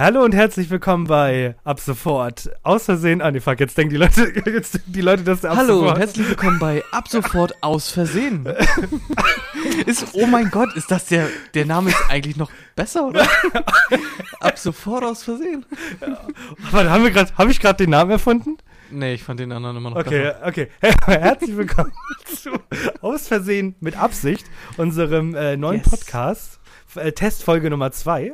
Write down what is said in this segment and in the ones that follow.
Hallo und herzlich willkommen bei Ab sofort. Aus Versehen, ah nee, fuck, jetzt denken die Leute, jetzt denken die Leute, dass der Ab Hallo sofort. und herzlich willkommen bei Ab sofort aus Versehen. ist, oh mein Gott, ist das der, der Name ist eigentlich noch besser, oder? Ab sofort aus Versehen. Ja. Aber haben wir gerade, habe ich gerade den Namen erfunden? Nee, ich fand den anderen immer noch okay, besser. Okay, okay. Herzlich willkommen zu Aus Versehen mit Absicht, unserem äh, neuen yes. Podcast, äh, Testfolge Nummer 2.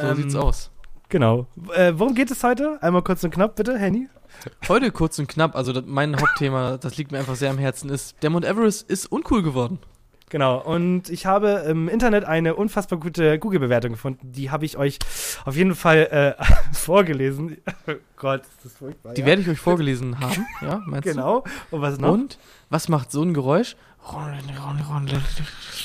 So ähm, sieht's aus. Genau. Äh, worum geht es heute? Einmal kurz und knapp, bitte, Henny. Heute kurz und knapp, also das, mein Hauptthema, das liegt mir einfach sehr am Herzen, ist, der Mount Everest ist uncool geworden. Genau, und ich habe im Internet eine unfassbar gute Google-Bewertung gefunden. Die habe ich euch auf jeden Fall äh, vorgelesen. Oh Gott, ist das furchtbar. Die ja. werde ich euch vorgelesen haben, ja, meinst genau. du? Genau. Und was noch? Und was macht so ein Geräusch?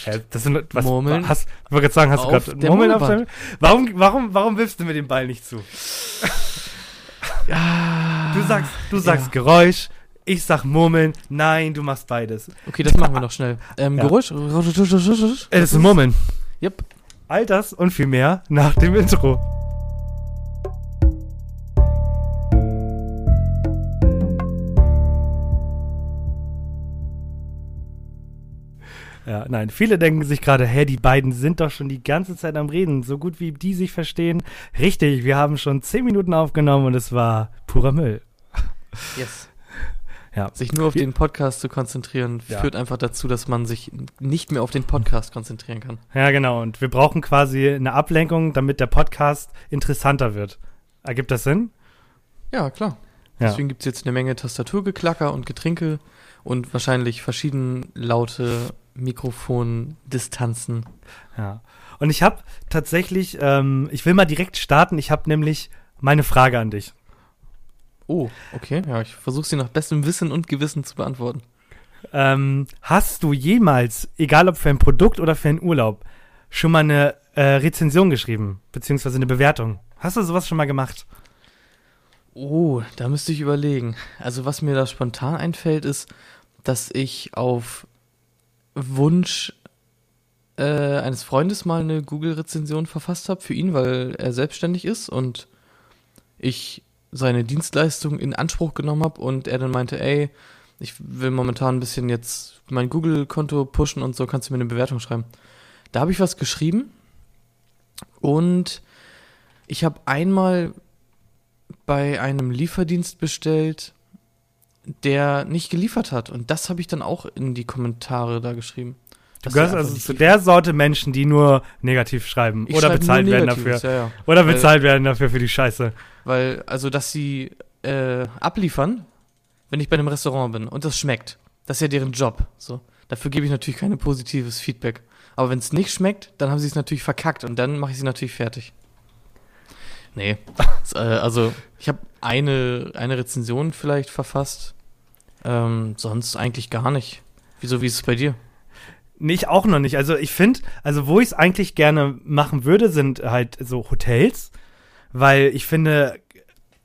Ja, das sind, was, Murmeln. Hast, ich wollte gerade sagen, hast du gerade Murmeln auf deinem, warum, warum, warum wirfst du mir den Ball nicht zu? Ja, du sagst, du sagst ja. Geräusch, ich sag Murmeln. Nein, du machst beides. Okay, das machen wir noch schnell. Ähm, ja. Geräusch. Es ist Murmeln. Yep. All das und viel mehr nach dem Intro. Ja, nein, viele denken sich gerade, hä, die beiden sind doch schon die ganze Zeit am Reden, so gut wie die sich verstehen. Richtig, wir haben schon zehn Minuten aufgenommen und es war purer Müll. Yes. Ja. Sich nur auf den Podcast zu konzentrieren, ja. führt einfach dazu, dass man sich nicht mehr auf den Podcast konzentrieren kann. Ja, genau. Und wir brauchen quasi eine Ablenkung, damit der Podcast interessanter wird. Ergibt das Sinn? Ja, klar. Ja. Deswegen gibt es jetzt eine Menge Tastaturgeklacker und Getränke und wahrscheinlich verschieden laute Mikrofondistanzen. Ja. Und ich habe tatsächlich, ähm, ich will mal direkt starten. Ich habe nämlich meine Frage an dich. Oh, okay. Ja, ich versuche sie nach bestem Wissen und Gewissen zu beantworten. Ähm, hast du jemals, egal ob für ein Produkt oder für einen Urlaub, schon mal eine äh, Rezension geschrieben, beziehungsweise eine Bewertung? Hast du sowas schon mal gemacht? Oh, da müsste ich überlegen. Also was mir da spontan einfällt, ist, dass ich auf Wunsch äh, eines Freundes mal eine Google-Rezension verfasst habe für ihn, weil er selbstständig ist und ich seine Dienstleistung in Anspruch genommen habe und er dann meinte, ey, ich will momentan ein bisschen jetzt mein Google-Konto pushen und so, kannst du mir eine Bewertung schreiben. Da habe ich was geschrieben und ich habe einmal bei einem Lieferdienst bestellt, der nicht geliefert hat. Und das habe ich dann auch in die Kommentare da geschrieben. Du gehörst also zu der Sorte Menschen, die nur negativ schreiben ich oder bezahlt werden dafür. Ja, ja. Oder bezahlt weil, werden dafür für die Scheiße. Weil, also, dass sie äh, abliefern, wenn ich bei einem Restaurant bin und das schmeckt. Das ist ja deren Job. So. Dafür gebe ich natürlich kein positives Feedback. Aber wenn es nicht schmeckt, dann haben sie es natürlich verkackt und dann mache ich sie natürlich fertig. Nee. äh, also, ich habe eine, eine Rezension vielleicht verfasst. Ähm, sonst eigentlich gar nicht. Wieso, wie ist es bei dir? Nee, ich auch noch nicht. Also ich finde, also wo ich es eigentlich gerne machen würde, sind halt so Hotels, weil ich finde,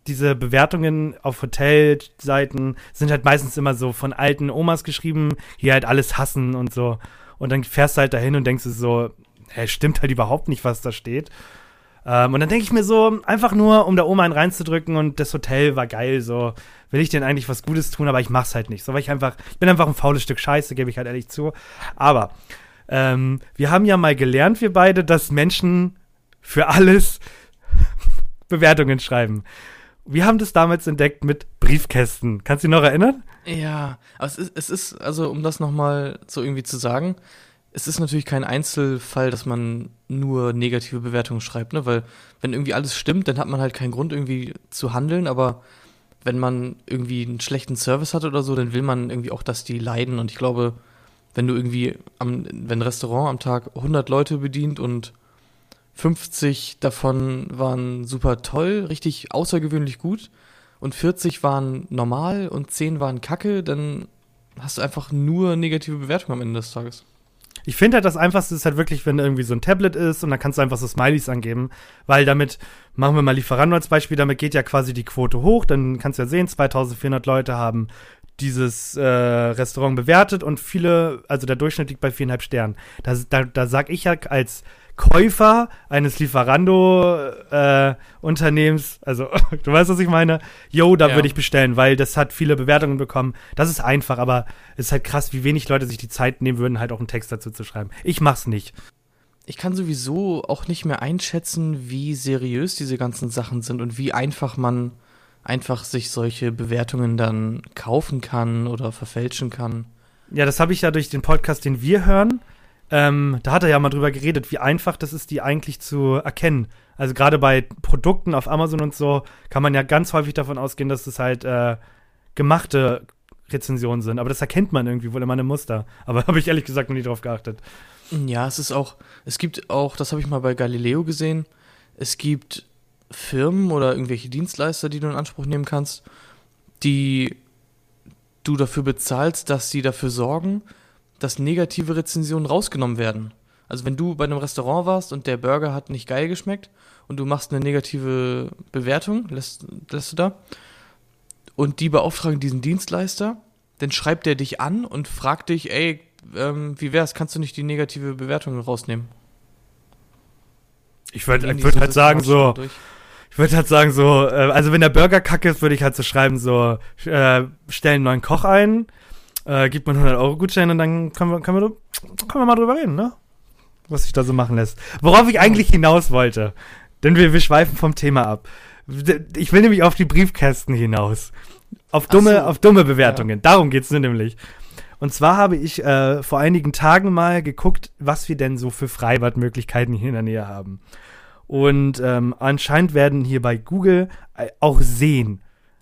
diese Bewertungen auf Hotelseiten sind halt meistens immer so von alten Omas geschrieben, die halt alles hassen und so. Und dann fährst du halt dahin und denkst du so, hä, stimmt halt überhaupt nicht, was da steht. Ähm, und dann denke ich mir so, einfach nur, um da Oma einen reinzudrücken und das Hotel war geil, so will ich denn eigentlich was Gutes tun, aber ich mach's halt nicht. So, weil ich einfach, ich bin einfach ein faules Stück Scheiße, gebe ich halt ehrlich zu. Aber ähm, wir haben ja mal gelernt, wir beide, dass Menschen für alles Bewertungen schreiben. Wir haben das damals entdeckt mit Briefkästen. Kannst du dich noch erinnern? Ja, es ist, es ist also um das nochmal so irgendwie zu sagen, es ist natürlich kein Einzelfall, dass man nur negative Bewertungen schreibt, ne? Weil wenn irgendwie alles stimmt, dann hat man halt keinen Grund irgendwie zu handeln, aber wenn man irgendwie einen schlechten Service hat oder so, dann will man irgendwie auch, dass die leiden. Und ich glaube, wenn du irgendwie, am, wenn ein Restaurant am Tag 100 Leute bedient und 50 davon waren super toll, richtig außergewöhnlich gut und 40 waren normal und 10 waren kacke, dann hast du einfach nur negative Bewertungen am Ende des Tages. Ich finde halt das Einfachste ist halt wirklich, wenn irgendwie so ein Tablet ist und dann kannst du einfach so Smileys angeben, weil damit, machen wir mal Lieferando als Beispiel, damit geht ja quasi die Quote hoch, dann kannst du ja sehen, 2400 Leute haben dieses äh, Restaurant bewertet und viele, also der Durchschnitt liegt bei viereinhalb Sternen. Da, da, da sag ich ja als Käufer eines Lieferando-Unternehmens, also du weißt, was ich meine, yo, da Ja. würde ich bestellen, weil das hat viele Bewertungen bekommen. Das ist einfach, aber es ist halt krass, wie wenig Leute sich die Zeit nehmen würden, halt auch einen Text dazu zu schreiben. Ich mach's nicht. Ich kann sowieso auch nicht mehr einschätzen, wie seriös diese ganzen Sachen sind und wie einfach man einfach sich solche Bewertungen dann kaufen kann oder verfälschen kann. Ja, das habe ich ja durch den Podcast, den wir hören. Ähm, da hat er ja mal drüber geredet, wie einfach das ist, die eigentlich zu erkennen. Also gerade bei Produkten auf Amazon und so kann man ja ganz häufig davon ausgehen, dass es halt äh, gemachte Rezensionen sind. Aber das erkennt man irgendwie wohl immer ein Muster. Aber habe ich ehrlich gesagt noch nie drauf geachtet. Ja, es ist auch, es gibt auch, das habe ich mal bei Galileo gesehen, es gibt Firmen oder irgendwelche Dienstleister, die du in Anspruch nehmen kannst, die du dafür bezahlst, dass sie dafür sorgen, dass negative Rezensionen rausgenommen werden. Also wenn du bei einem Restaurant warst und der Burger hat nicht geil geschmeckt und du machst eine negative Bewertung, lässt, lässt du da, und die beauftragen diesen Dienstleister, dann schreibt der dich an und fragt dich, ey, ähm, wie wär's, kannst du nicht die negative Bewertung rausnehmen? Ich würde würd halt sagen, so, durch? ich würde halt sagen, so, äh, also wenn der Burger kacke ist, würde ich halt so schreiben, so, äh, stellen einen neuen Koch ein, äh, gibt man 100 Euro Gutschein und dann können wir, können, wir, können wir mal drüber reden, ne? Was sich da so machen lässt. Worauf ich eigentlich hinaus wollte, denn wir, wir schweifen vom Thema ab. Ich will nämlich auf die Briefkästen hinaus. Auf dumme, so. auf dumme Bewertungen. Darum geht's nur nämlich. Und zwar habe ich äh, vor einigen Tagen mal geguckt, was wir denn so für Freibadmöglichkeiten hier in der Nähe haben. Und ähm, anscheinend werden hier bei Google äh, auch Seen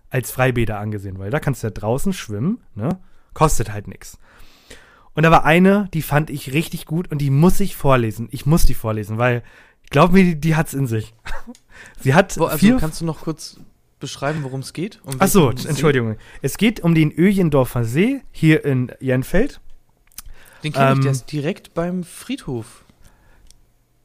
als Freibäder angesehen, weil da kannst du ja draußen schwimmen, ne? Kostet halt nichts. Und da war eine, die fand ich richtig gut und die muss ich vorlesen. Ich muss die vorlesen, weil, glaub mir, die, die hat's in sich. Sie hat Wo, also vier kannst du noch kurz beschreiben, worum es geht? Um Ach so, welchen See? Entschuldigung. Es geht um den Öjendorfer See hier in Jenfeld. Den kenne ich, der Ähm, ist direkt beim Friedhof.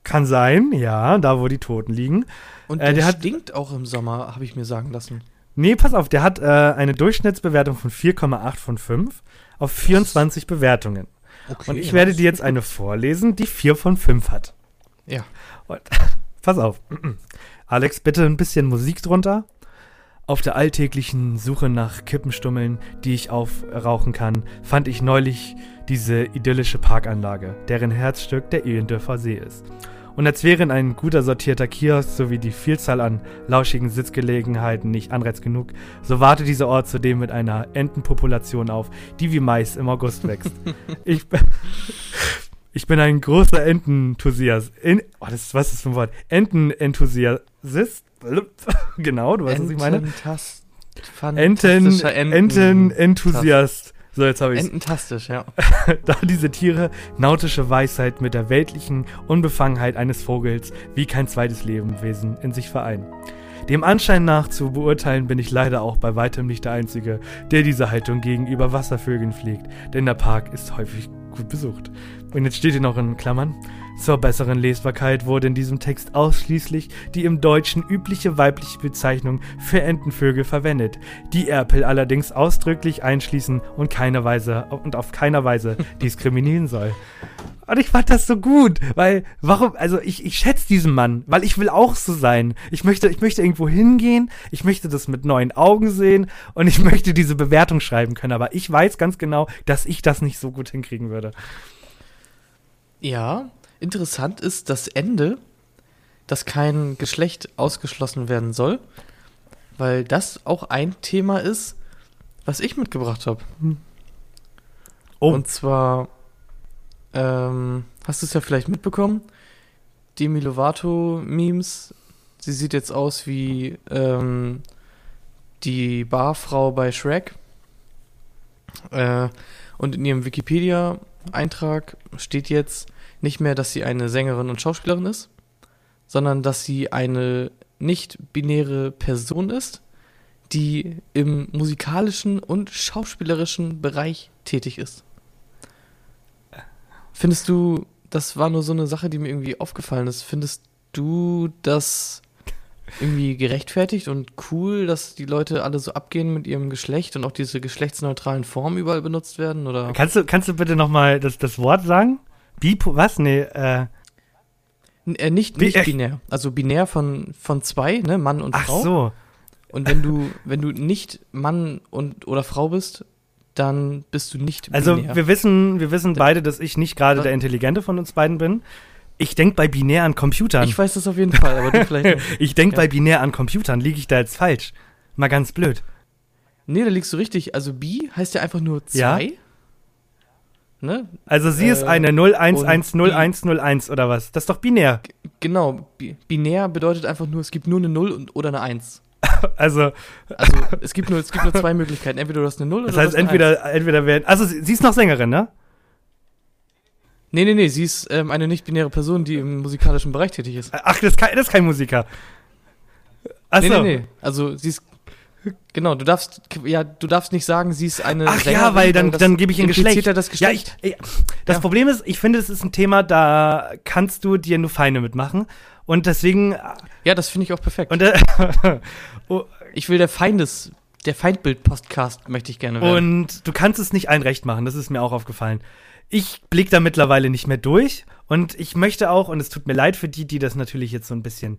Kann sein, ja, da wo die Toten liegen. Und äh, der, der hat- stinkt auch im Sommer, habe ich mir sagen lassen. Nee, pass auf, der hat äh, eine Durchschnittsbewertung von 4,8 von 5 auf 24 Bewertungen. Okay, Und ich werde dir jetzt eine vorlesen, die 4 von 5 hat. Ja. Und, pass auf. Alex, bitte ein bisschen Musik drunter. Auf der alltäglichen Suche nach Kippenstummeln, die ich aufrauchen kann, fand ich neulich diese idyllische Parkanlage, deren Herzstück der Ehendörfer See ist. Und als wären ein guter sortierter Kiosk sowie die Vielzahl an lauschigen Sitzgelegenheiten nicht Anreiz genug, so wartet dieser Ort zudem mit einer Entenpopulation auf, die wie Mais im August wächst. ich, bin- ich bin ein großer Entenenthusiast. In, oh, das ist, was ist das für ein Wort? Entenenthusiast. genau, du weißt, was ich meine. Enten, fantastischer Entenenthusiast. So, jetzt habe ich Ententastisch, ja. da diese Tiere nautische Weisheit mit der weltlichen Unbefangenheit eines Vogels wie kein zweites Lebewesen in sich vereinen. Dem Anschein nach zu beurteilen bin ich leider auch bei weitem nicht der Einzige, der diese Haltung gegenüber Wasservögeln pflegt, denn der Park ist häufig gut besucht. Und jetzt steht hier noch in Klammern. Zur besseren Lesbarkeit wurde in diesem Text ausschließlich die im Deutschen übliche weibliche Bezeichnung für Entenvögel verwendet, die Erpel allerdings ausdrücklich einschließen und, keiner Weise, und auf keiner Weise diskriminieren soll. Und ich fand das so gut, weil, warum, also ich, ich schätze diesen Mann, weil ich will auch so sein. Ich möchte, ich möchte irgendwo hingehen, ich möchte das mit neuen Augen sehen und ich möchte diese Bewertung schreiben können, aber ich weiß ganz genau, dass ich das nicht so gut hinkriegen würde. Ja, interessant ist das Ende, dass kein Geschlecht ausgeschlossen werden soll, weil das auch ein Thema ist, was ich mitgebracht habe. Oh, Und zwar, ähm, hast du es ja vielleicht mitbekommen, Demi Lovato-Memes. Sie sieht jetzt aus wie ähm, die Barfrau bei Shrek. Äh, und in ihrem Wikipedia-Eintrag steht jetzt nicht mehr, dass sie eine Sängerin und Schauspielerin ist, sondern dass sie eine nicht-binäre Person ist, die im musikalischen und schauspielerischen Bereich tätig ist. Findest du, das war nur so eine Sache, die mir irgendwie aufgefallen ist, findest du das irgendwie gerechtfertigt und cool, dass die Leute alle so abgehen mit ihrem Geschlecht und auch diese geschlechtsneutralen Formen überall benutzt werden? Oder? kannst du, kannst du bitte nochmal das, das Wort sagen? Bipo, was? Nee, äh, N äh, nicht, nicht äh, binär. Also binär von, von zwei, ne? Mann und Ach Frau. so. Und wenn du, wenn du nicht Mann und oder Frau bist, dann bist du nicht Also binär. wir wissen, wir wissen beide, dass ich nicht gerade der Intelligente von uns beiden bin. Ich denke bei binär an Computern. ich weiß das auf jeden Fall, aber du vielleicht nicht. Ich denke Ja. bei binär an Computern. Liege ich da jetzt falsch? Mal ganz blöd. Nee, da liegst du richtig. Also bi heißt ja einfach nur Ja. zwei. Ne? Also sie ist Äh, eine und 01100101 oder was? Das ist doch binär. Genau. Bi binär bedeutet einfach nur, es gibt nur eine 0 und, oder eine 1. Also Also es gibt nur, es gibt nur zwei Möglichkeiten. Entweder du hast eine 0 oder das du heißt hast eine 1. entweder entweder werden. Also sie, sie ist noch Sängerin, ne? Nee, nee, nee, sie ist ähm, eine nicht-binäre Person, die im musikalischen Bereich tätig ist. Ach, das ist kein, das ist kein Musiker. Achso. Nee, nee, nee. Also sie ist. Genau, du darfst, ja, du darfst nicht sagen, sie ist eine. Ach Sängerin, ja, weil dann, dann gebe ich ein Geschlecht. Ja, das Ja, ich, Geschlecht. ich, das Ja. Problem ist, ich finde, es ist ein Thema, da kannst du dir nur Feinde mitmachen. Und deswegen. Ja, das finde ich auch perfekt. Und, äh, oh, ich will der Feindes, der Feindbild-Podcast möchte ich gerne werden. und du kannst es nicht allen recht machen, das ist mir auch aufgefallen. Ich blick da mittlerweile nicht mehr durch. Und ich möchte auch, und es tut mir leid für die, die das natürlich jetzt so ein bisschen,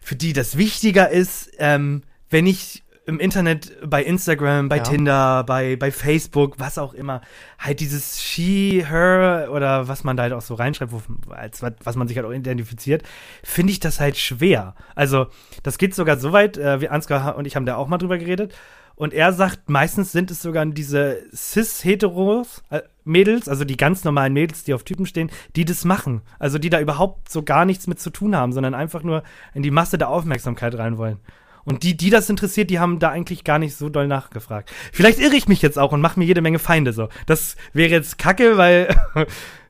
für die das wichtiger ist, ähm, wenn ich im Internet bei Instagram, bei Ja. Tinder, bei, bei Facebook, was auch immer, halt dieses she, her oder was man da halt auch so reinschreibt, wo, als was, man sich halt auch identifiziert, finde ich das halt schwer. Also, das geht sogar so weit, äh, wir Ansgar und ich haben da auch mal drüber geredet. Und er sagt, meistens sind es sogar diese cis-heteros äh, Mädels, also die ganz normalen Mädels, die auf Typen stehen, die das machen. Also die da überhaupt so gar nichts mit zu tun haben, sondern einfach nur in die Masse der Aufmerksamkeit rein wollen. Und die, die das interessiert, die haben da eigentlich gar nicht so doll nachgefragt. Vielleicht irre ich mich jetzt auch und mache mir jede Menge Feinde so. Das wäre jetzt kacke, weil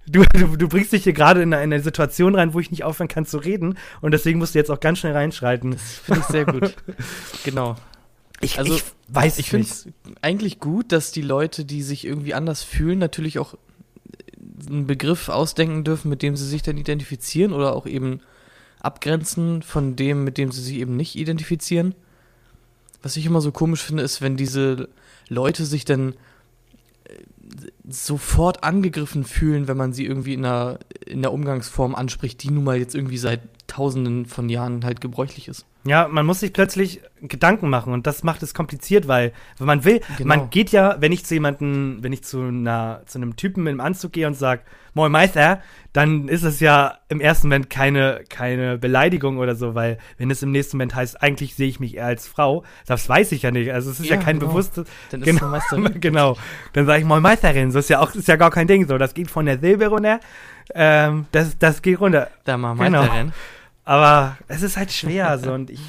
du, du, du bringst dich hier gerade in eine, in eine Situation rein, wo ich nicht aufhören kann zu reden. Und deswegen musst du jetzt auch ganz schnell reinschreiten. Finde ich sehr gut. genau. Ich, Also, ich weiß Ich finde es eigentlich gut, dass die Leute, die sich irgendwie anders fühlen, natürlich auch einen Begriff ausdenken dürfen, mit dem sie sich dann identifizieren oder auch eben abgrenzen von dem, mit dem sie sich eben nicht identifizieren. Was ich immer so komisch finde, ist, wenn diese Leute sich dann äh, sofort angegriffen fühlen, wenn man sie irgendwie in einer, in der Umgangsform anspricht, die nun mal jetzt irgendwie seit tausenden von Jahren halt gebräuchlich ist. Ja, man muss sich plötzlich Gedanken machen und das macht es kompliziert, weil, wenn man will, Genau. man geht ja, wenn ich zu jemanden, wenn ich zu einer, zu einem Typen im Anzug gehe und sag, Moin Meister, dann ist es ja im ersten Moment keine, keine Beleidigung oder so, weil wenn es im nächsten Moment heißt, eigentlich sehe ich mich eher als Frau, das weiß ich ja nicht. Also es ist ja, Ja, kein genau. bewusstes. Dann ist Genau. Meisterin. genau. Dann sage ich Moin Meisterin, so ist ja auch, ist ja gar kein Ding so. Das geht von der Silbe runter. Ähm, das, das geht runter. Da mal Genau. Meisterin. Aber es ist halt schwer so und ich.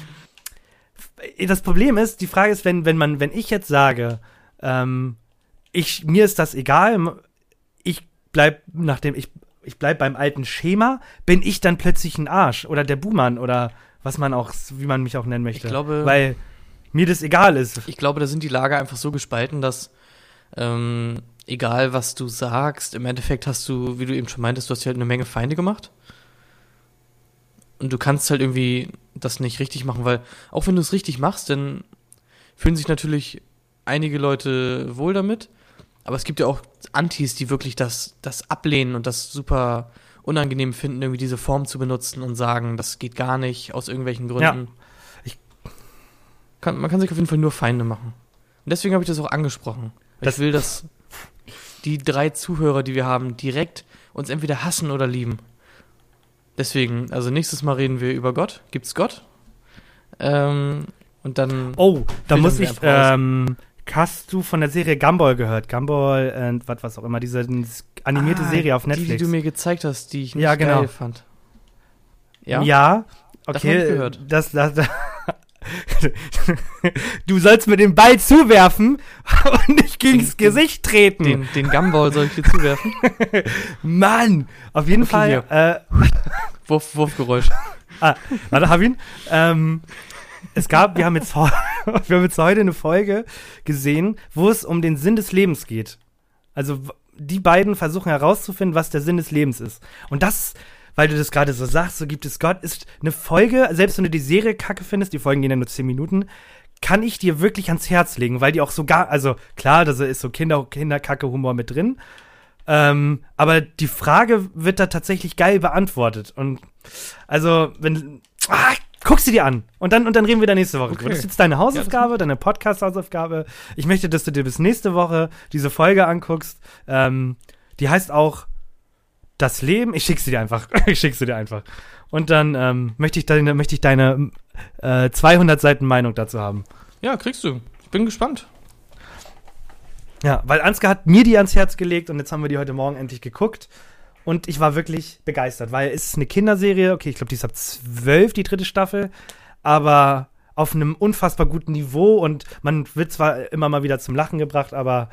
Das Problem ist, die Frage ist, wenn, wenn man, wenn ich jetzt sage, ähm, ich, mir ist das egal, ich bleib nachdem, ich, ich bleib beim alten Schema, bin ich dann plötzlich ein Arsch oder der Buhmann oder was man auch, wie man mich auch nennen möchte. Ich glaube- Weil mir das egal ist. Ich glaube, da sind die Lager einfach so gespalten, dass ähm, egal was du sagst, im Endeffekt hast du, wie du eben schon meintest, du hast dir halt eine Menge Feinde gemacht. Und du kannst halt irgendwie das nicht richtig machen, weil auch wenn du es richtig machst, dann fühlen sich natürlich einige Leute wohl damit. Aber es gibt ja auch Antis, die wirklich das, das ablehnen und das super unangenehm finden, irgendwie diese Form zu benutzen und sagen, das geht gar nicht aus irgendwelchen Gründen. Ja. Kann, man kann sich auf jeden Fall nur Feinde machen. Und deswegen habe ich das auch angesprochen. Das- ich will, dass die drei Zuhörer, die wir haben, direkt uns entweder hassen oder lieben. Deswegen, also nächstes Mal reden wir über Gott. Gibt's Gott? Ähm, und dann. Oh, da muss ich, ähm, hast du von der Serie Gumball gehört? Gumball und was, was auch immer, diese animierte Ah, Serie auf Die, Netflix. die du mir gezeigt hast, die ich nicht Ja, genau. geil fand. Ja? Ja, okay. hab ich gehört. Das, das, du sollst mir den Ball zuwerfen und nicht gegens Den- Gesicht treten. Den, den Gumball soll ich dir zuwerfen? Mann, auf jeden Okay, Fall. Äh, Wurf, Wurfgeräusch. ah, warte, hab ihn. Ähm, es gab, wir haben, jetzt, wir haben jetzt heute eine Folge gesehen, wo es um den Sinn des Lebens geht. Also die beiden versuchen herauszufinden, was der Sinn des Lebens ist. Und das, weil du das gerade so sagst, so gibt es Gott, ist eine Folge, selbst wenn du die Serie kacke findest, die Folgen gehen ja nur 10 Minuten, kann ich dir wirklich ans Herz legen, weil die auch sogar, also klar, da ist so Kinder, Kinderkacke-Humor mit drin, Ähm, aber die Frage wird da tatsächlich geil beantwortet. Und also, wenn. Ah, guck sie dir an. Und dann, und dann reden wir da nächste Woche. Okay. Das ist jetzt deine Hausaufgabe, deine Podcast-Hausaufgabe. Ich möchte, dass du dir bis nächste Woche diese Folge anguckst. Ähm, die heißt auch Das Leben. Ich schick sie dir einfach. ich schick sie dir einfach. Und dann ähm, möchte ich deine, möchte ich deine äh, 200 Seiten Meinung dazu haben. Ja, kriegst du. Ich bin gespannt. Ja, weil Ansgar hat mir die ans Herz gelegt und jetzt haben wir die heute Morgen endlich geguckt. Und ich war wirklich begeistert, weil es ist eine Kinderserie. Okay, ich glaube, die ist ab 12, die dritte Staffel. Aber auf einem unfassbar guten Niveau und man wird zwar immer mal wieder zum Lachen gebracht, aber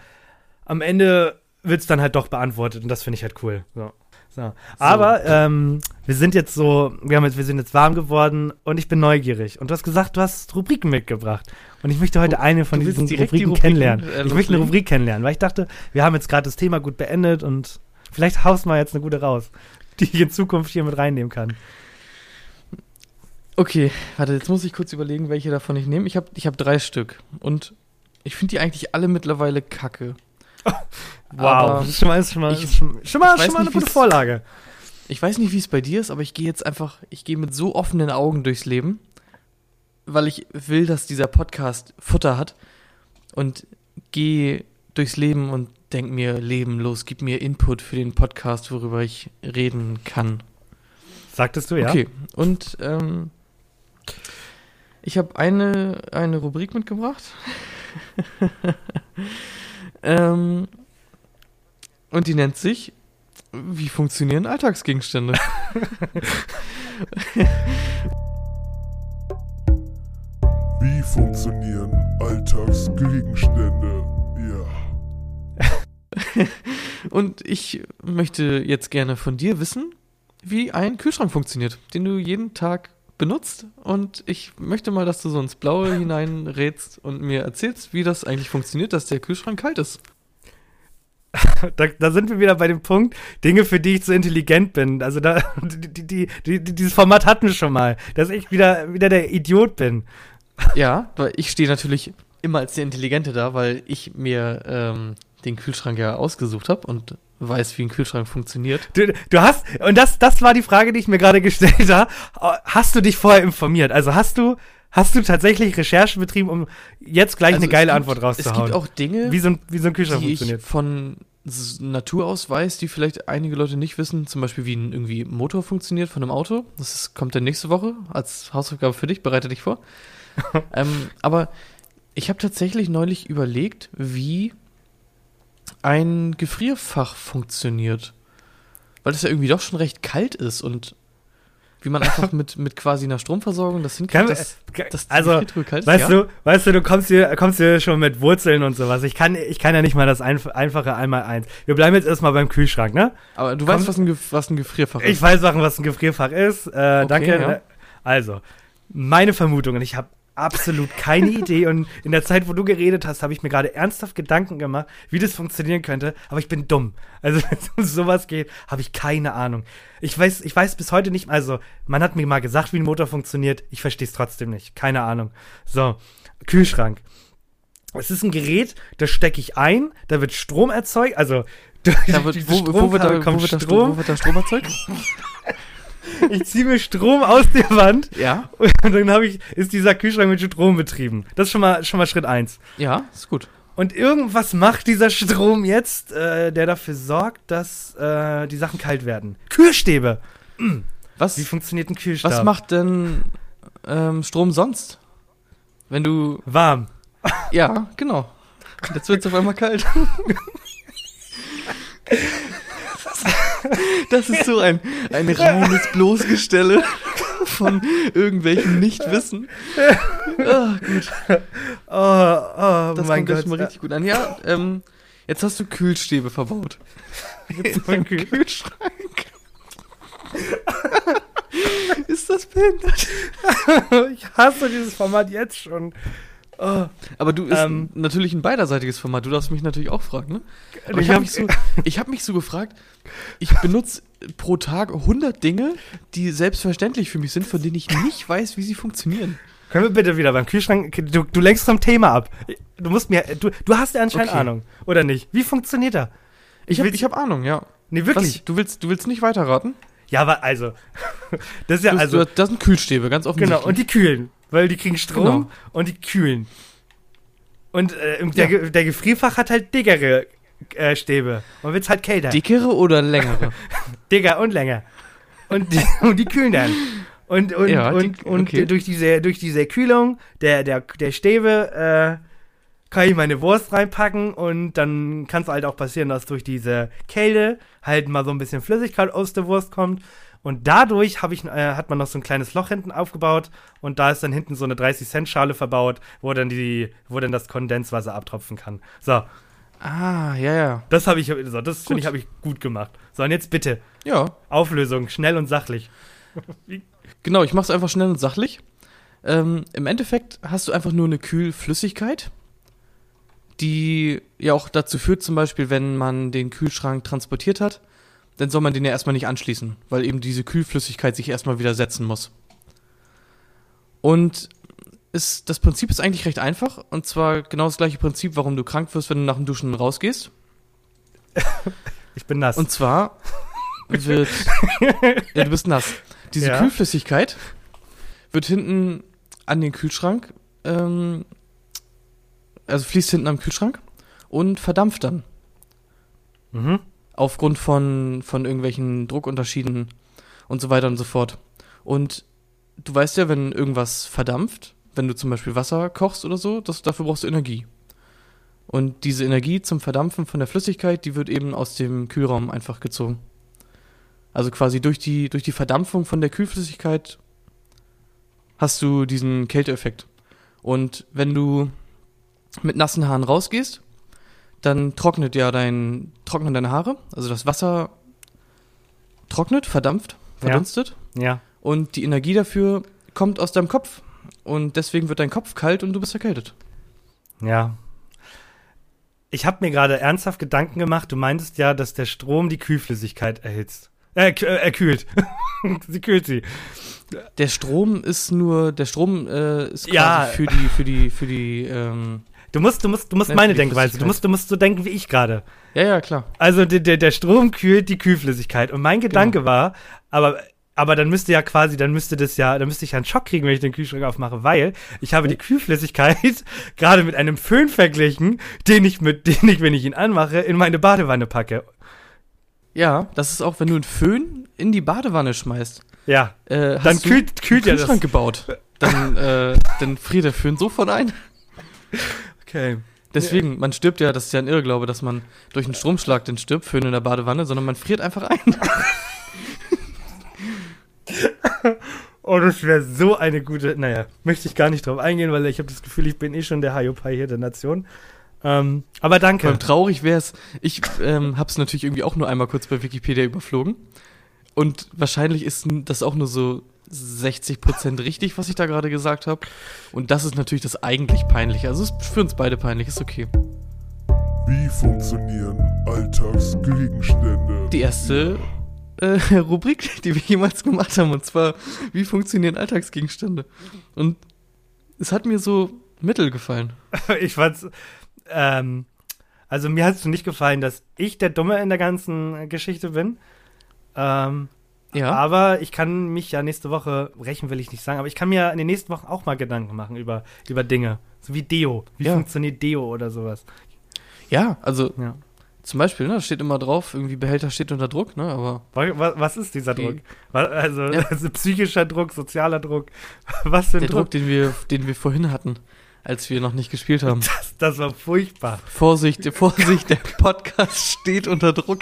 am Ende wird es dann halt doch beantwortet und das finde ich halt cool. So. So. Aber ähm, wir sind jetzt so, wir, haben jetzt, wir sind jetzt warm geworden und ich bin neugierig. Und du hast gesagt, du hast Rubriken mitgebracht. Und ich möchte heute eine von diesen direkt die Rubriken, Rubriken, kennenlernen. äh, ich möchte eine? Rubrik kennenlernen, weil ich dachte, wir haben jetzt gerade das Thema gut beendet und vielleicht haust mal jetzt eine gute raus, die ich in Zukunft hier mit reinnehmen kann. Okay, warte, jetzt muss ich kurz überlegen, welche davon ich nehme. Ich habe ich hab drei Stück. Und ich finde die eigentlich alle mittlerweile kacke. Aber das ist schon mal, schon mal, ich- schon, mal, schon mal eine nicht, gute wie's- Vorlage. Ich weiß nicht, wie es bei dir ist, aber ich gehe jetzt einfach, ich gehe mit so offenen Augen durchs Leben, weil ich will, dass dieser Podcast Futter hat und gehe durchs Leben und denk mir, Leben, los, gib mir Input für den Podcast, worüber ich reden kann. Sagtest du, ja? Okay, und ähm, ich habe eine, eine Rubrik mitgebracht. ähm, und die nennt sich Wie funktionieren Alltagsgegenstände? Wie funktionieren Alltagsgegenstände? Ja. Und ich möchte jetzt gerne von dir wissen, wie ein Kühlschrank funktioniert, den du jeden Tag benutzt. Und ich möchte mal, dass du so ins Blaue hineinrätst und mir erzählst, wie das eigentlich funktioniert, dass der Kühlschrank kalt ist. Da, da sind wir wieder bei dem Punkt, Dinge, für die ich zu intelligent bin. Also da, die, die, die, die, dieses Format hatten wir schon mal, dass ich wieder, wieder der Idiot bin. Ja, weil ich stehe natürlich immer als der Intelligente da, weil ich mir ähm, den Kühlschrank ja ausgesucht habe und weiß, wie ein Kühlschrank funktioniert. Du, du hast, und das, das war die Frage, die ich mir gerade gestellt habe. Hast du dich vorher informiert? Also hast du, hast du tatsächlich Recherche betrieben, um jetzt gleich Also eine geile es gibt, Antwort Es rauszuhauen? gibt auch Dinge, wie, so ein, wie so ein Kühlschrank die ich funktioniert. von S- Natur aus weiß, die vielleicht einige Leute nicht wissen. Zum Beispiel, wie ein irgendwie Motor funktioniert von einem Auto. Das ist, kommt dann nächste Woche als Hausaufgabe für dich. Bereite dich vor. ähm, aber ich habe tatsächlich neulich überlegt, wie ein Gefrierfach funktioniert. Weil das ja irgendwie doch schon recht kalt ist und wie man einfach mit, mit quasi einer Stromversorgung das hinkriegt, Kann- dass, dass die also, ist. weißt ja? du, weißt du, du kommst hier, kommst hier schon mit Wurzeln und sowas. Ich kann, ich kann ja nicht mal das einf einfache einmal eins. Wir bleiben jetzt erstmal beim Kühlschrank, ne? Aber du komm- weißt, was ein, was ein Gefrierfach ist. Ich weiß auch, was ein Gefrierfach ist. Äh, danke. ja. Also, meine Vermutung, und ich habe absolut keine Idee. Und in der Zeit, wo du geredet hast, habe ich mir gerade ernsthaft Gedanken gemacht, wie das funktionieren könnte. Aber ich bin dumm. Also, wenn es um sowas geht, habe ich keine Ahnung. Ich weiß, ich weiß bis heute nicht, also, man hat mir mal gesagt, wie ein Motor funktioniert. Ich verstehe es trotzdem nicht. Keine Ahnung. So, Kühlschrank. Es ist ein Gerät, das stecke ich ein, da wird Strom erzeugt, also Da wird, wo, wo, wird da, wo, wird Strom, Strom, wo wird da Strom erzeugt? ich ziehe mir Strom aus der Wand ja. und dann habe ich, ist dieser Kühlschrank mit Strom betrieben. Das ist schon mal, schon mal Schritt eins. Ja, ist gut. Und irgendwas macht dieser Strom jetzt, äh, der dafür sorgt, dass äh, die Sachen kalt werden. Kühlstäbe. Was, Wie funktioniert ein Kühlstab? was macht denn ähm, Strom sonst? Wenn du. Warm. Ja, genau. Jetzt wird es auf einmal kalt. Das ist so ein, ein reines Bloßgestelle von irgendwelchem Nichtwissen. Ah, gut. Oh, oh Das mein kommt Gott. schon mal richtig gut an. Ja, ähm, jetzt hast du Kühlstäbe verbaut. Jetzt ist ein Kühl- Kühlschrank. ist das behindert? ich hasse dieses Format jetzt schon. Oh, Aber du ist Ähm. natürlich ein beiderseitiges Format. Du darfst mich natürlich auch fragen, ne? Aber Ich habe hab- mich, so, ich hab mich so gefragt, ich benutze pro Tag 100 Dinge, die selbstverständlich für mich sind, von denen ich nicht weiß, wie sie funktionieren. können wir bitte wieder beim Kühlschrank. Du, du lenkst vom Thema ab. Du musst mir. Du, du hast ja anscheinend Okay. Ahnung, oder nicht? Wie funktioniert er? Ich habe ich hab Ahnung, ja. Nee, wirklich. Was? Du willst, du willst nicht weiterraten? Ja, aber also. Das ist ja, Du- also. das sind Kühlstäbe, ganz offensichtlich. Genau, und die kühlen. Weil die kriegen Strom Genau. und die kühlen. Und äh, der, Ge- der Gefrierfach hat halt dickere äh, Stäbe. Man will es halt kälter. Dickere oder längere? Dicker und länger. Und die, und die kühlen dann. Und, und, Ja, die- und, und okay. durch, diese, durch diese Kühlung der, der, der Stäbe äh, kann ich meine Wurst reinpacken und dann kann es halt auch passieren, dass durch diese Kälte halt mal so ein bisschen Flüssigkeit aus der Wurst kommt. Und dadurch ich, äh, hat man noch so ein kleines Loch hinten aufgebaut und da ist dann hinten so eine 30-Cent-Schale verbaut, wo dann, die, wo dann das Kondenswasser abtropfen kann. So, ah, ja, ja. das habe ich, so, das finde ich, habe ich gut gemacht. So, und jetzt bitte, Ja, Auflösung, schnell und sachlich. genau, ich mache es einfach schnell und sachlich. Ähm, Im Endeffekt hast du einfach nur eine Kühlflüssigkeit, die ja auch dazu führt, zum Beispiel, wenn man den Kühlschrank transportiert hat, dann soll man den ja erstmal nicht anschließen, weil eben diese Kühlflüssigkeit sich erstmal wieder setzen muss. Und ist, das Prinzip ist eigentlich recht einfach, und zwar genau das gleiche Prinzip, warum du krank wirst, wenn du nach dem Duschen rausgehst. Ich bin nass. Und zwar wird. ja, du bist nass. Diese Ja. Kühlflüssigkeit wird hinten an den Kühlschrank, ähm, also fließt hinten am Kühlschrank und verdampft dann. mhm. Aufgrund von, von irgendwelchen Druckunterschieden und so weiter und so fort. Und du weißt ja, wenn irgendwas verdampft, wenn du zum Beispiel Wasser kochst oder so, das, dafür brauchst du Energie. Und diese Energie zum Verdampfen von der Flüssigkeit, die wird eben aus dem Kühlraum einfach gezogen. Also quasi durch die, durch die Verdampfung von der Kühlflüssigkeit hast du diesen Kälteeffekt. Und wenn du mit nassen Haaren rausgehst, dann trocknet ja dein, trocknen deine Haare, also das Wasser trocknet, verdampft, Ja. verdunstet Ja. und die Energie dafür kommt aus deinem Kopf und deswegen wird dein Kopf kalt und du bist erkältet. Ja. Ich habe mir gerade ernsthaft Gedanken gemacht. Du meintest ja, dass der Strom die Kühlflüssigkeit erhitzt. Äh, äh, erkühlt. sie kühlt sie. Der Strom ist nur, der Strom äh, ist quasi Ja. für die, für die, für die, ähm, Du musst, du musst, du musst meine Denkweise. Du musst, du musst so denken wie ich gerade. ja, ja, klar. Also der, der, Strom kühlt die Kühlflüssigkeit. Und mein Gedanke Genau. war, aber, aber dann müsste ja quasi, dann müsste das ja, dann müsste ich ja einen Schock kriegen, wenn ich den Kühlschrank aufmache, weil ich habe die Kühlflüssigkeit gerade mit einem Föhn verglichen, den ich mit, den ich, wenn ich ihn anmache, in meine Badewanne packe. Ja, das ist auch, wenn du einen Föhn in die Badewanne schmeißt. Ja. Äh, Dann kühlt, kühlt ja das. Kühlschrank gebaut. Dann, äh, dann friert der Föhn sofort ein. Okay. Deswegen, man stirbt ja, das ist ja ein Irrglaube, dass man durch einen Stromschlag den stirbt, Föhn in der Badewanne, sondern man friert einfach ein. Oh, das wäre so eine gute. Naja, möchte ich gar nicht drauf eingehen, weil ich habe das Gefühl, ich bin eh schon der Hayopai hier der Nation. Ähm, aber danke. Allem traurig wäre es, ich ähm, habe es natürlich irgendwie auch nur einmal kurz bei Wikipedia überflogen. Und wahrscheinlich ist das auch nur so 60% richtig, was ich da gerade gesagt habe. Und das ist natürlich das eigentlich Peinliche. Also es ist für uns beide peinlich, ist okay. Wie funktionieren Alltagsgegenstände? Die erste äh, Rubrik, die wir jemals gemacht haben, und zwar, wie funktionieren Alltagsgegenstände? Und es hat mir so mittel gefallen. ich fand's. Ähm, also mir hat es nicht gefallen, dass ich der Dumme in der ganzen Geschichte bin. Ähm, Ja. Aber ich kann mich ja nächste Woche, rächen will ich nicht sagen, aber ich kann mir in den nächsten Wochen auch mal Gedanken machen über, über Dinge. So wie Deo. Wie Ja. funktioniert Deo oder sowas? Ja, also Ja. zum Beispiel, ne, da steht immer drauf, irgendwie Behälter steht unter Druck, ne, aber Was, was ist dieser Die- Druck? Also, Ja. also psychischer Druck, sozialer Druck. Was für ein der Druck? Druck, den wir, den wir vorhin hatten, als wir noch nicht gespielt haben. Das, das war furchtbar. Vorsicht, Vorsicht, der Podcast steht unter Druck.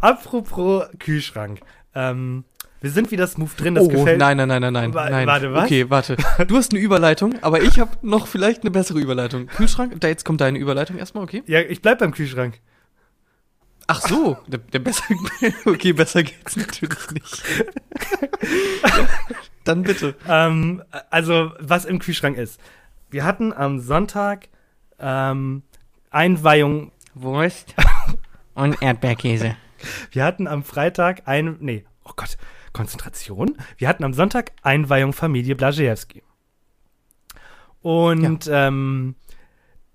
Apropos Kühlschrank. Ähm, wir sind wieder smooth drin, das oh, gefällt nein, nein, nein, nein, nein, Wa- nein. warte, was? Okay, warte. Du hast eine Überleitung, aber ich habe noch vielleicht eine bessere Überleitung. Kühlschrank, da jetzt kommt deine Überleitung erstmal, okay? Ja, ich bleib beim Kühlschrank. Ach so, der, der besser, okay, besser geht's natürlich nicht. ja, dann bitte. Ähm, also, was im Kühlschrank ist. Wir hatten am Sonntag ähm, Einweihung. Wurst und Erdbeerkäse. Wir hatten am Freitag ein. Nee, oh Gott, Konzentration. Wir hatten am Sonntag Einweihung Familie Blażejewski. Und ähm,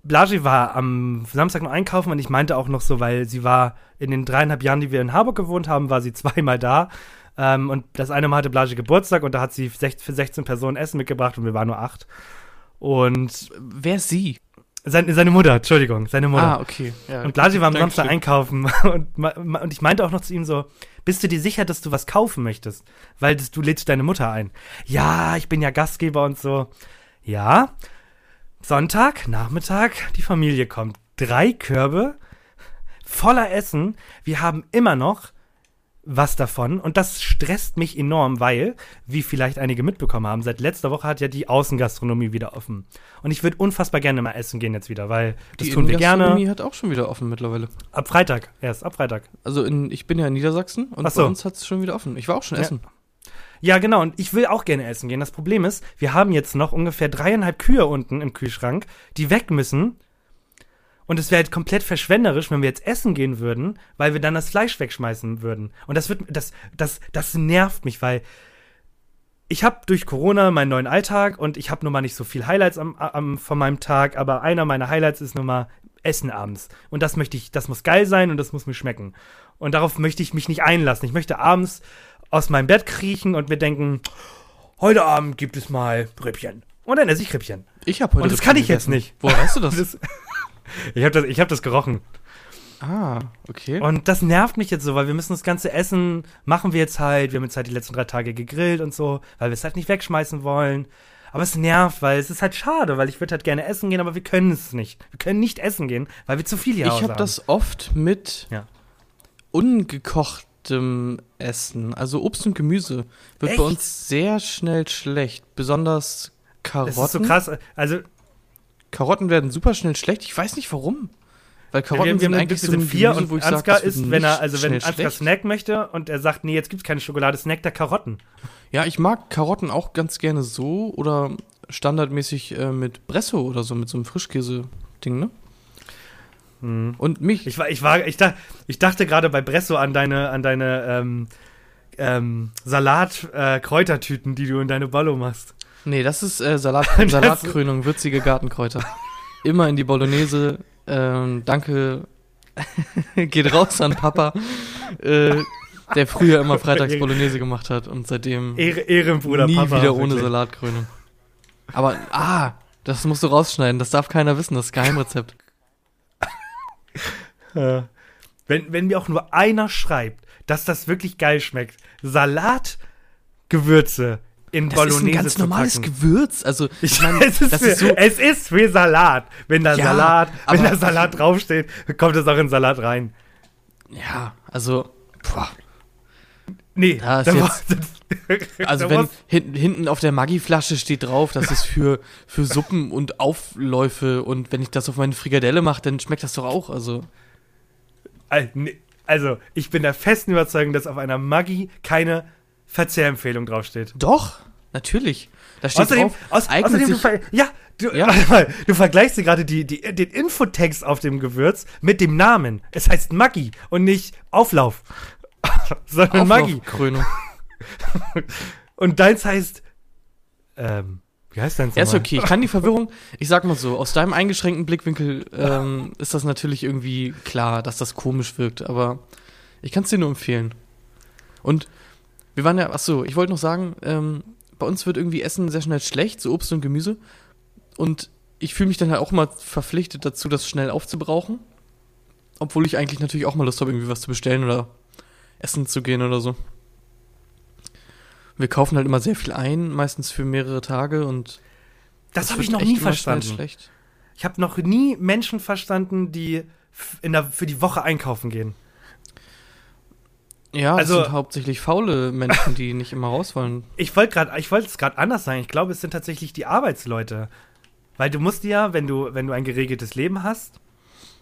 Blasi war am Samstag noch einkaufen und ich meinte auch noch so, weil sie war in den dreieinhalb Jahren, die wir in Harburg gewohnt haben, war sie zweimal da. Ähm, und das eine Mal hatte Blasi Geburtstag und da hat sie für 16 Personen Essen mitgebracht und wir waren nur acht. Und Wer ist sie? Seine, seine Mutter, Entschuldigung, seine Mutter. Ah, okay. Ja, Und Blasi war am. Samstag einkaufen und, und ich meinte auch noch zu ihm so, bist du dir sicher, dass du was kaufen möchtest? Weil das, du lädst deine Mutter ein. Ja, ich bin ja Gastgeber und so. Ja, Sonntag, Nachmittag, die Familie kommt. Drei Körbe voller Essen. Wir haben immer noch was davon und das stresst mich enorm, weil, wie vielleicht einige mitbekommen haben, seit letzter Woche hat ja die Außengastronomie wieder offen. Und ich würde unfassbar gerne mal essen gehen jetzt wieder, weil das Die tun wir gerne. Innengastronomie hat auch schon wieder offen mittlerweile. Ab Freitag, erst ab Freitag. Also in, ich bin ja in Niedersachsen und so. bei uns hat es schon wieder offen. Ich war auch schon Ja. essen. Ja, genau, und ich will auch gerne essen gehen. Das Problem ist, wir haben jetzt noch ungefähr dreieinhalb Kühe unten im Kühlschrank, die weg müssen. Und es wäre halt komplett verschwenderisch, wenn wir jetzt essen gehen würden, weil wir dann das Fleisch wegschmeißen würden. Und das wird, das, das, das nervt mich, weil ich habe durch Corona meinen neuen Alltag und ich habe nun mal nicht so viel Highlights am, am, von meinem Tag, aber einer meiner Highlights ist nun mal Essen abends. Und das möchte ich, das muss geil sein und das muss mir schmecken. Und darauf möchte ich mich nicht einlassen. Ich möchte abends aus meinem Bett kriechen und mir denken, heute Abend gibt es mal Rippchen. Und dann esse ich Rippchen. Ich habe heute Und das Rippchen kann ich jetzt gegessen. nicht. Woher weißt du das? Das, ich habe das, ich hab das gerochen. ah, okay. Und das nervt mich jetzt so, weil wir müssen das ganze Essen, machen wir jetzt halt, wir haben jetzt halt die letzten drei Tage gegrillt und so, weil wir es halt nicht wegschmeißen wollen. Aber es nervt, weil es ist halt schade, weil ich würde halt gerne essen gehen, aber wir können es nicht. Wir können nicht essen gehen, weil wir zu viel hier ich habe haben. das oft mit Ja. ungekochtem Essen. Also Obst und Gemüse wird Echt? bei uns sehr schnell schlecht. Besonders Karotten. Das ist so krass. Also, Karotten werden super schnell schlecht. Ich weiß nicht warum. Weil Karotten wir, sind wir, eigentlich so sind vier Gemüse, und wo ich sage, Ansgar isst, wenn er, also wenn Ansgar schlecht. Snack möchte und er sagt, nee, jetzt gibt's keine Schokolade, snackt er Karotten. Ja, ich mag Karotten auch ganz gerne so oder standardmäßig äh, mit Bresso oder so, mit so einem Frischkäse-Ding, ne? Und mich. Ich war, ich war, ich dachte, ich dachte gerade bei Bresso an deine, an deine ähm, ähm, Salat-Kräutertüten, die du in deine Ballo machst. Nee, das ist äh, Salat, Salatkrönung, würzige Gartenkräuter. Immer in die Bolognese. Ähm, danke. Geht raus an Papa, äh, der früher immer freitags Bolognese gemacht hat und seitdem Ehre, Ehrenbruder, nie Papa. wieder ohne wirklich. Salatkrönung. Aber, ah, das musst du rausschneiden. Das darf keiner wissen. Das ist Geheimrezept. Äh, Wenn, wenn mir auch nur einer schreibt, dass das wirklich geil schmeckt, Salat, Gewürze in Das Bolognese ist ein ganz normales. Gewürz. Also, ich meine, es, ist das ist so. es ist für Salat. Wenn da Ja, Salat, wenn da Salat draufsteht, kommt es auch in Salat rein. Ja, also, boah. Nee, Da ist jetzt- muss- Also wenn muss- hinten, auf der Maggi-Flasche steht drauf, das ist für, für Suppen und Aufläufe und wenn ich das auf meine Frikadelle mache, dann schmeckt das doch auch. Also Also, ich bin der festen Überzeugung, dass auf einer Maggi keine Verzehrempfehlung draufsteht. doch, natürlich. Da steht Außerdem, drauf, aus, außerdem du, ja, du, Ja. warte mal, du vergleichst dir gerade die, die, den Infotext auf dem Gewürz mit dem Namen. Es heißt Maggi und nicht Auflauf, sondern Maggi. Auflaufkrönung. Und deins heißt, ähm, wie heißt deins Ja, ist okay. Ich kann die Verwirrung, ich sag mal so, aus deinem eingeschränkten Blickwinkel ähm, ist das natürlich irgendwie klar, dass das komisch wirkt, aber ich kann es dir nur empfehlen. Und wir waren ja, ach so, ich wollte noch sagen, ähm, bei uns wird irgendwie Essen sehr schnell schlecht, so Obst und Gemüse. Und ich fühle mich dann halt auch mal verpflichtet dazu, das schnell aufzubrauchen. Obwohl ich eigentlich natürlich auch mal Lust habe, irgendwie was zu bestellen oder essen zu gehen oder so. Wir kaufen halt immer sehr viel ein, meistens für mehrere Tage und Das habe wird ich noch nie verstanden. Schlecht. Ich habe noch nie Menschen verstanden, die in der, für die Woche einkaufen gehen. Ja, Also- das sind hauptsächlich faule Menschen, die nicht immer raus wollen. Ich wollte gerade, ich wollte es gerade anders sagen. Ich glaube, es sind tatsächlich die Arbeitsleute, weil du musst ja, wenn du, wenn du ein geregeltes Leben hast,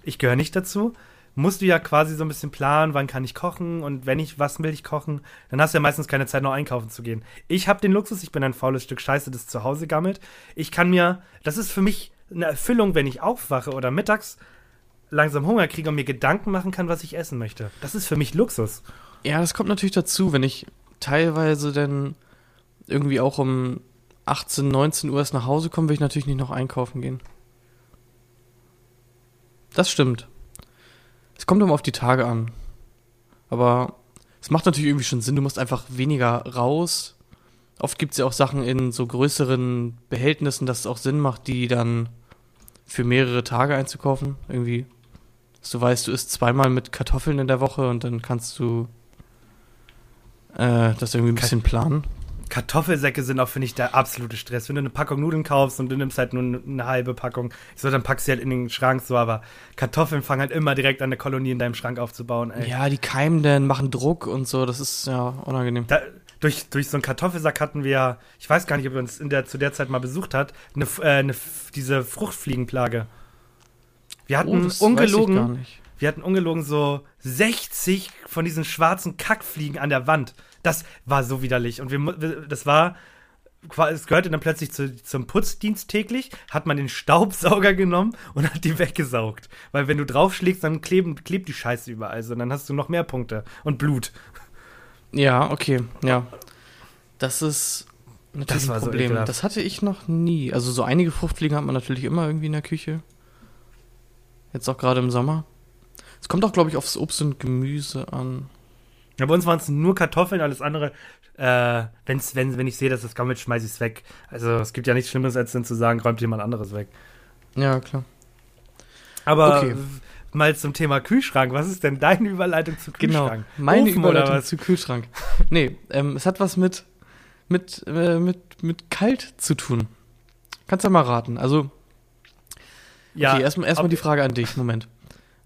ich gehöre nicht dazu, musst du ja quasi so ein bisschen planen, wann kann ich kochen und wenn ich was will ich kochen, dann hast du ja meistens keine Zeit noch einkaufen zu gehen. Ich habe den Luxus, ich bin ein faules Stück Scheiße, das zu Hause gammelt. Ich kann mir, das ist für mich eine Erfüllung, wenn ich aufwache oder mittags langsam Hunger kriege und mir Gedanken machen kann, was ich essen möchte. Das ist für mich Luxus. Ja, das kommt natürlich dazu, wenn ich teilweise dann irgendwie auch um 18, 19 Uhr erst nach Hause komme, will ich natürlich nicht noch einkaufen gehen. Das stimmt. Es kommt immer auf die Tage an. Aber es macht natürlich irgendwie schon Sinn, du musst einfach weniger raus. Oft gibt es ja auch Sachen in so größeren Behältnissen, dass es auch Sinn macht, die dann für mehrere Tage einzukaufen. Irgendwie, dass du weißt, du isst zweimal mit Kartoffeln in der Woche und dann kannst du äh, das irgendwie ein bisschen planen. Kartoffelsäcke sind auch, finde ich, der absolute Stress. Wenn du eine Packung Nudeln kaufst und du nimmst halt nur eine halbe Packung, so, dann packst du halt in den Schrank so, aber Kartoffeln fangen halt immer direkt an, eine Kolonie in deinem Schrank aufzubauen, ey. Ja, die keimen dann, machen Druck und so, das ist ja unangenehm. Da, durch, durch so einen Kartoffelsack hatten wir, ich weiß gar nicht, ob er uns in der, zu der Zeit mal besucht hat, eine, äh, eine, diese Fruchtfliegenplage. Wir hatten Oh, ungelogen, nicht. Wir hatten ungelogen so 60 von diesen schwarzen Kackfliegen an der Wand. Das war so widerlich. Und wir, das war, es gehörte dann plötzlich zu, zum Putzdienst täglich, hat man den Staubsauger genommen und hat die weggesaugt. Weil wenn du draufschlägst, dann kleben, klebt die Scheiße überall. So, dann hast du noch mehr Punkte und Blut. Ja, okay, ja. Das ist natürlich Das ein so Problem. ekelhaft. das hatte ich noch nie. Also so einige Fruchtfliegen hat man natürlich immer irgendwie in der Küche. Jetzt auch gerade im Sommer. Es kommt auch, glaube ich, aufs Obst und Gemüse an. Ja, bei uns waren es nur Kartoffeln, alles andere, äh, wenn's, wenn, wenn ich sehe, dass es gammelt, schmeiße ich es weg. Also es gibt ja nichts Schlimmeres, als dann zu sagen, räumt jemand anderes weg. Ja, klar. Aber Okay. mal zum Thema Kühlschrank. Was ist denn deine Überleitung zu Genau. Kühlschrank? Meine Ofen Überleitung zu Kühlschrank. Nee, ähm, es hat was mit, mit, äh, mit, mit kalt zu tun. Kannst du mal raten. Also, Ja, okay, erstmal erstmal ob- die Frage an dich. Moment.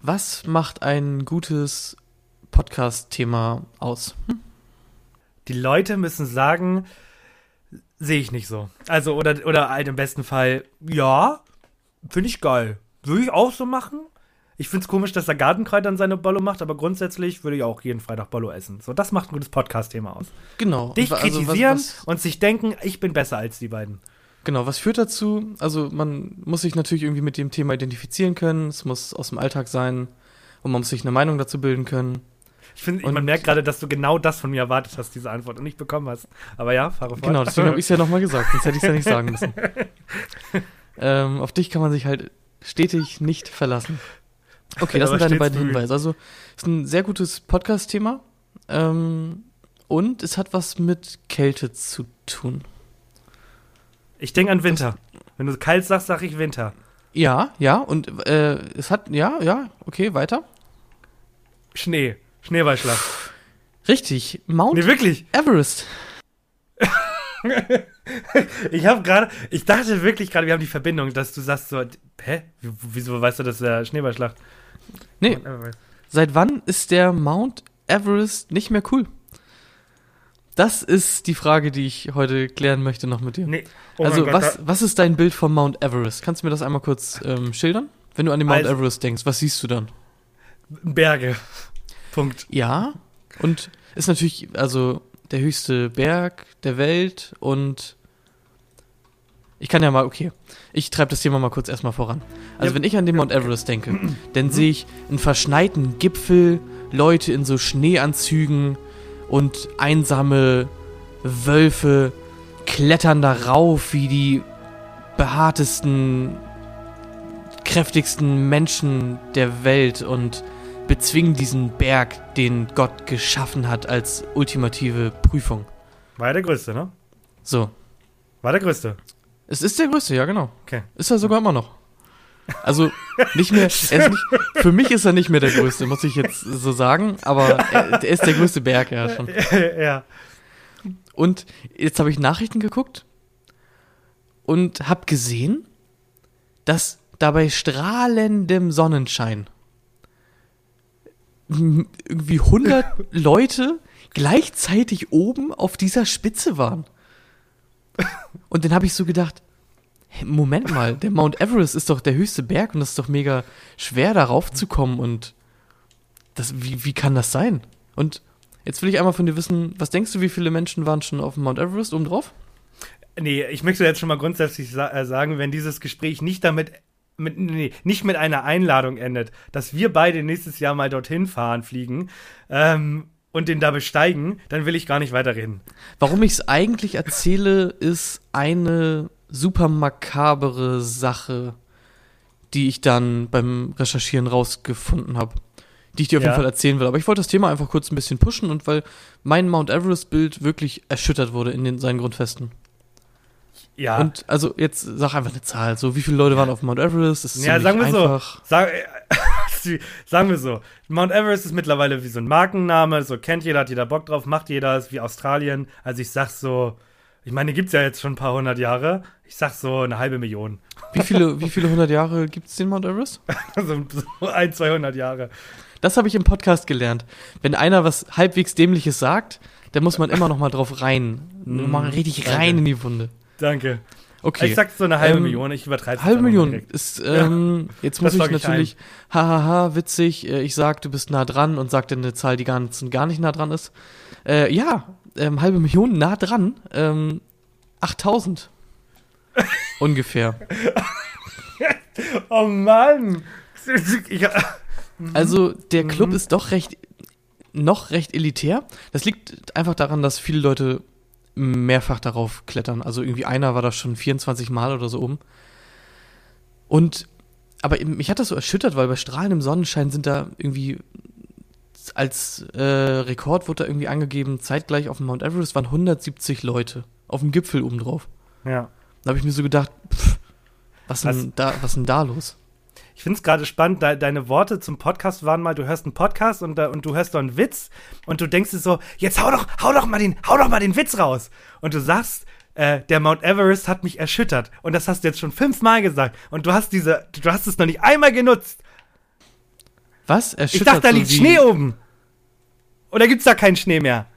Was macht ein gutes Podcast-Thema aus? die Leute müssen sagen, sehe ich nicht so. Also, oder, oder halt im besten Fall, ja, finde ich geil. Würde ich auch so machen. Ich finde es komisch, dass der Gartenkreuz dann seine Bollo macht, aber grundsätzlich würde ich auch jeden Freitag Bollo essen. So, das macht ein gutes Podcast-Thema aus. Genau. Dich also was- kritisieren was- und sich denken, ich bin besser als die beiden. Genau, was führt dazu? Also man muss sich natürlich irgendwie mit dem Thema identifizieren können, es muss aus dem Alltag sein und man muss sich eine Meinung dazu bilden können. Ich finde, man merkt gerade, dass du genau das von mir erwartet hast, diese Antwort, und nicht bekommen hast. Aber ja, fahre fort. Genau, deswegen habe ich es ja nochmal gesagt, sonst hätte ich es ja nicht sagen müssen. ähm, auf dich kann man sich halt stetig nicht verlassen. Okay, das Aber sind deine beiden bemüht. Hinweise. Also, es ist ein sehr gutes Podcast-Thema ähm, und es hat was mit Kälte zu tun. Ich denke an Winter. Wenn du kalt sagst, sag ich Winter. Ja, ja, und äh, es hat, ja, ja, okay, weiter. Schnee. Schneeballschlag. Richtig, Mount Nee, wirklich. Everest. Ich habe gerade, ich dachte wirklich gerade, wir haben die Verbindung, dass du sagst so, hä? Wieso weißt du, dass der Schneeballschlag? Nee, Seit wann ist der Mount Everest nicht mehr cool? Das ist die Frage, die ich heute klären möchte noch mit dir. Nee. Oh also, Gott, was, was ist dein Bild vom Mount Everest? Kannst du mir das einmal kurz ähm, schildern? Wenn du an den Mount Also- Everest denkst, was siehst du dann? da, Berge. Punkt. Ja, und ist natürlich also der höchste Berg der Welt und ich kann ja mal, okay, ich treibe das Thema mal kurz erstmal voran. Also Ja. wenn ich an den Mount Everest denke, dann sehe ich einen verschneiten Gipfel, Leute in so Schneeanzügen und einsame Wölfe klettern da rauf wie die behaartesten, kräftigsten Menschen der Welt und bezwingen diesen Berg, den Gott geschaffen hat als ultimative Prüfung. War ja der größte, ne? So. War der größte. Es ist der größte, ja genau. Okay. Ist er sogar immer noch. Also nicht mehr, er ist nicht, für mich ist er nicht mehr der größte, muss ich jetzt so sagen, aber er, er ist der größte Berg, ja schon. ja. Und jetzt habe ich Nachrichten geguckt und habe gesehen, dass dabei strahlendem Sonnenschein irgendwie 100 Leute gleichzeitig oben auf dieser Spitze waren. Und dann habe ich so gedacht, hä, Moment mal, der Mount Everest ist doch der höchste Berg und das ist doch mega schwer darauf zu kommen und das, wie, wie kann das sein? Und jetzt will ich einmal von dir wissen, was denkst du, wie viele Menschen waren schon auf dem Mount Everest oben drauf? Nee, ich möchte jetzt schon mal grundsätzlich sa äh, sagen, wenn dieses Gespräch nicht damit, mit, nee, nicht mit einer Einladung endet, dass wir beide nächstes Jahr mal dorthin fahren, fliegen ähm, und den da besteigen, dann will ich gar nicht weiterreden. Warum ich es eigentlich erzähle, ist eine super makabere Sache, die ich dann beim Recherchieren rausgefunden habe, die ich dir auf Ja. jeden Fall erzählen will. Aber ich wollte das Thema einfach kurz ein bisschen pushen und weil mein Mount Everest-Bild wirklich erschüttert wurde in den, seinen Grundfesten. Ja. Und also jetzt sag einfach eine Zahl. So, wie viele Leute waren auf Mount Everest? Das ist Ja, sagen wir so. einfach. Sag, sagen wir so. Mount Everest ist mittlerweile wie so ein Markenname, so kennt jeder, hat jeder Bock drauf, macht jeder, ist wie Australien. Also ich sag so, ich meine, gibt's ja jetzt schon ein paar hundert Jahre. Ich sag so eine halbe Million. Wie viele, wie viele hundert Jahre gibt es den Mount Everest? So ein, 200 Jahre. Das habe ich im Podcast gelernt. Wenn einer was halbwegs Dämliches sagt, dann muss man immer noch mal drauf rein. Mm, mal richtig danke. rein in die Wunde. Danke. Okay. Ich sag so eine halbe Ähm, Million, ich übertreibe Halbe Million ist, ähm, jetzt muss Das ich log ich natürlich, hahaha, witzig, äh, ich sag, du bist nah dran und sag dann eine Zahl, die gar nicht, gar nicht nah dran ist. Äh, ja, ähm, halbe Million nah dran, ähm, 8000. Ungefähr. Oh Mann. Also der Club Mhm. ist doch recht, noch recht elitär. Das liegt einfach daran, dass viele Leute mehrfach darauf klettern. Also irgendwie einer war da schon 24 Mal oder so oben. Und, aber mich hat das so erschüttert, weil bei strahlendem Sonnenschein sind da irgendwie als äh, Rekord wurde da irgendwie angegeben, zeitgleich auf dem Mount Everest waren 170 Leute auf dem Gipfel oben drauf. ja. Da habe ich mir so gedacht, pff, was Was- denn da, was denn da los? Ich finde es gerade spannend, de deine Worte zum Podcast waren mal, du hörst einen Podcast und, da- und du hörst so einen Witz und du denkst dir so, jetzt hau doch, hau doch mal den, hau doch mal den Witz raus. Und du sagst, äh, der Mount Everest hat mich erschüttert. Und das hast du jetzt schon fünfmal gesagt. Und du hast diese, du hast es noch nicht einmal genutzt. Was? Ich Erschüttert dachte, da liegt Schnee oben. Oder gibt's da keinen Schnee mehr?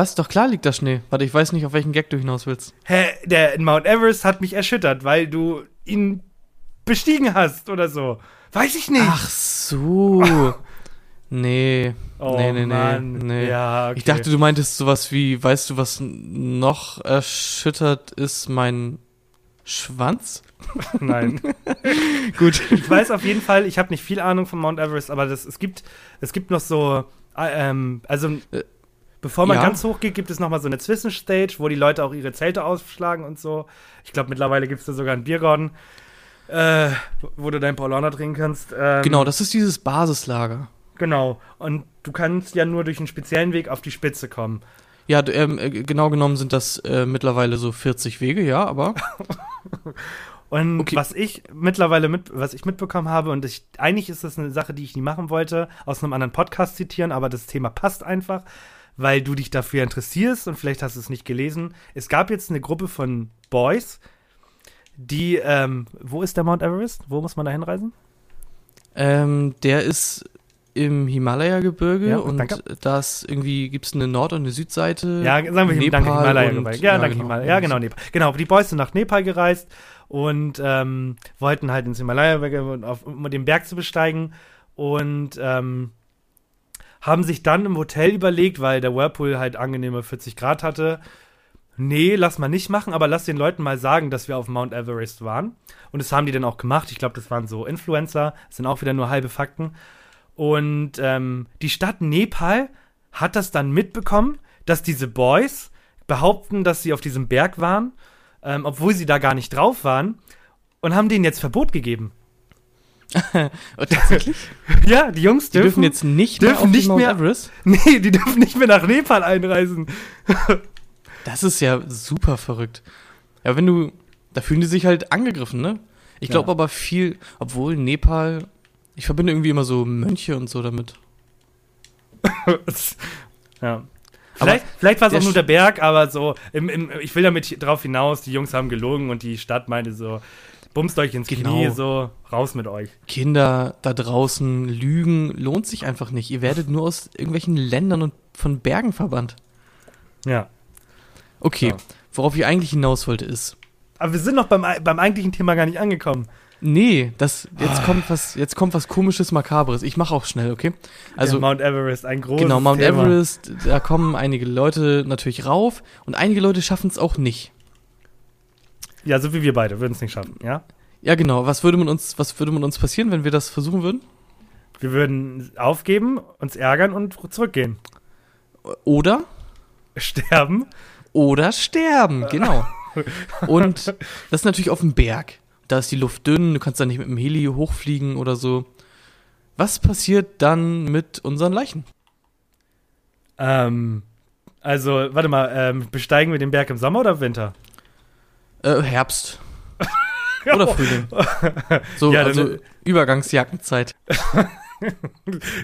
Was? Doch klar liegt da Schnee. Warte, ich weiß nicht, auf welchen Gag du hinaus willst. Hä, der Mount Everest hat mich erschüttert, weil du ihn bestiegen hast oder so. Weiß ich nicht. Ach so. Nee. oh, nee, nee, nee, Mann. nee. Ja, okay. Ich dachte, du meintest sowas wie, weißt du, was noch erschüttert ist? Mein Schwanz? Nein. Gut. Ich weiß auf jeden Fall, ich habe nicht viel Ahnung von Mount Everest, aber das, es, gibt, es gibt noch so, äh, ähm, also Äh, bevor man ja. ganz hoch geht, gibt es noch mal so eine Zwischenstage, wo die Leute auch ihre Zelte ausschlagen und so. Ich glaube, mittlerweile gibt es da sogar einen Biergarten, äh, wo du dein Paulaner trinken kannst. Ähm, Genau, das ist dieses Basislager. Genau. Und du kannst ja nur durch einen speziellen Weg auf die Spitze kommen. Ja, ähm, äh, genau genommen sind das äh, mittlerweile so 40 Wege, ja, aber Und Okay. was ich mittlerweile mit, was ich mitbekommen habe, und ich, eigentlich ist das eine Sache, die ich nie machen wollte, aus einem anderen Podcast zitieren, aber das Thema passt einfach, weil du dich dafür interessierst und vielleicht hast du es nicht gelesen. Es gab jetzt eine Gruppe von Boys, die, ähm, wo ist der Mount Everest? Wo muss man da hinreisen? ähm, der ist im Himalaya-Gebirge Ja, und danke. das irgendwie gibt es eine Nord- und eine Südseite. Ja, sagen wir Nepal danke Himalaya und-. Ja, ja, danke genau. Himalaya. Ja, genau, Nepal. Genau, die Boys sind nach Nepal gereist und ähm, wollten halt ins Himalaya, um den Berg zu besteigen und ähm, haben sich dann im Hotel überlegt, weil der Whirlpool halt angenehme 40 Grad hatte, nee, lass mal nicht machen, aber lass den Leuten mal sagen, dass wir auf Mount Everest waren. Und das haben die dann auch gemacht. Ich glaube, das waren so Influencer. Das sind auch wieder nur halbe Fakten. Und ähm, die Stadt Nepal hat das dann mitbekommen, dass diese Boys behaupten, dass sie auf diesem Berg waren, ähm, obwohl sie da gar nicht drauf waren, und haben denen jetzt Verbot gegeben. Oh, tatsächlich? Ja, die Jungs Die dürfen, dürfen jetzt nicht mehr dürfen auf nicht Mount mehr- Everest? Nee, die dürfen nicht mehr nach Nepal einreisen. Das ist ja super verrückt. Ja, wenn du, da fühlen die sich halt angegriffen, ne? Ich glaube Ja. aber viel, obwohl Nepal, ich verbinde irgendwie immer so Mönche und so damit. ja. Vielleicht, vielleicht war es auch nur der Berg, aber so, im, im, ich will damit drauf hinaus, die Jungs haben gelogen und die Stadt meinte so, bumst euch ins Genau. Knie, so, raus mit euch. Kinder da draußen lügen lohnt sich einfach nicht. Ihr werdet nur aus irgendwelchen Ländern und von Bergen verbannt. Ja. Okay, Ja. worauf ich eigentlich hinaus wollte ist, Aber wir sind noch beim, beim eigentlichen Thema gar nicht angekommen. nee, das jetzt Ah. kommt was, jetzt kommt was komisches, makabres. Ich mache auch schnell, okay? Also Also Mount Everest, ein großes genau, Mount Thema. Everest, da kommen einige Leute natürlich rauf und einige Leute schaffen es auch nicht. Ja, so wie wir beide, würden es nicht schaffen, ja? Ja, genau. Was würde man uns, was würde man uns passieren, wenn wir das versuchen würden? Wir würden aufgeben, uns ärgern und zurückgehen. Oder Sterben. oder sterben, genau. Und das ist natürlich auf dem Berg. da ist die Luft dünn, du kannst da nicht mit dem Heli hochfliegen oder so. Was passiert dann mit unseren Leichen? Ähm, also, warte mal, ähm, besteigen wir den Berg im Sommer oder im Winter? Äh, Herbst. Oder Frühling. So, Ja, dann- also Übergangsjackenzeit.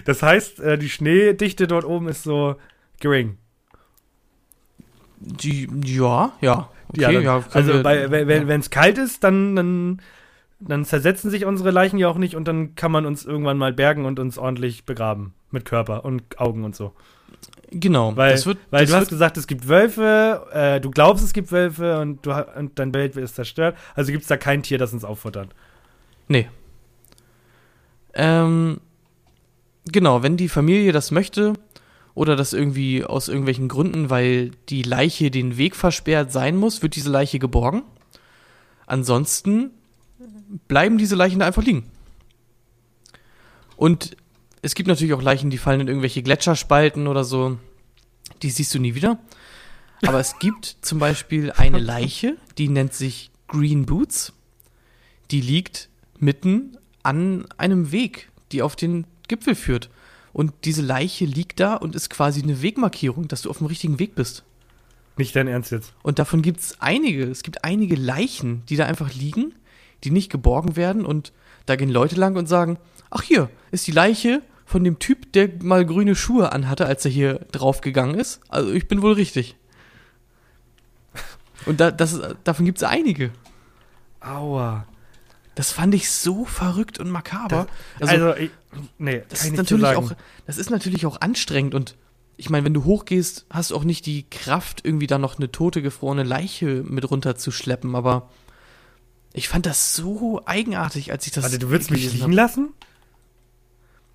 Das heißt, äh, die Schneedichte dort oben ist so gering. Die, ja, ja. Okay, ja, dann, ja, also bei, wenn es kalt ist, dann, dann, dann zersetzen sich unsere Leichen ja auch nicht und dann kann man uns irgendwann mal bergen und uns ordentlich begraben. Mit Körper und Augen und so. Genau, Weil, das wird, weil das du hast wird, gesagt, es gibt Wölfe, äh, du glaubst, es gibt Wölfe und, du, und dein Bild ist zerstört. Also gibt es da kein Tier, das uns auffuttert. Nee. Ähm, genau, wenn die Familie das möchte oder das irgendwie aus irgendwelchen Gründen, weil die Leiche den Weg versperrt sein muss, wird diese Leiche geborgen. Ansonsten bleiben diese Leichen da einfach liegen. Und es gibt natürlich auch Leichen, die fallen in irgendwelche Gletscherspalten oder so. Die siehst du nie wieder. Aber es gibt zum Beispiel eine Leiche, die nennt sich Green Boots. Die liegt mitten an einem Weg, die auf den Gipfel führt. Und diese Leiche liegt da und ist quasi eine Wegmarkierung, dass du auf dem richtigen Weg bist. Nicht dein Ernst jetzt. Und davon gibt es einige. Es gibt einige Leichen, die da einfach liegen, die nicht geborgen werden. Und da gehen Leute lang und sagen, ach hier ist die Leiche von dem Typ, der mal grüne Schuhe anhatte, als er hier draufgegangen ist. Also ich bin wohl richtig. Und da, das, davon gibt es einige. Aua. Das fand ich so verrückt und makaber. Also, ich, nee, Das ist, so natürlich auch, das ist natürlich auch anstrengend und ich meine, wenn du hochgehst, hast du auch nicht die Kraft, irgendwie da noch eine tote, gefrorene Leiche mit runterzuschleppen, aber ich fand das so eigenartig, als ich das. Warte, du würdest mich liegen hab. lassen?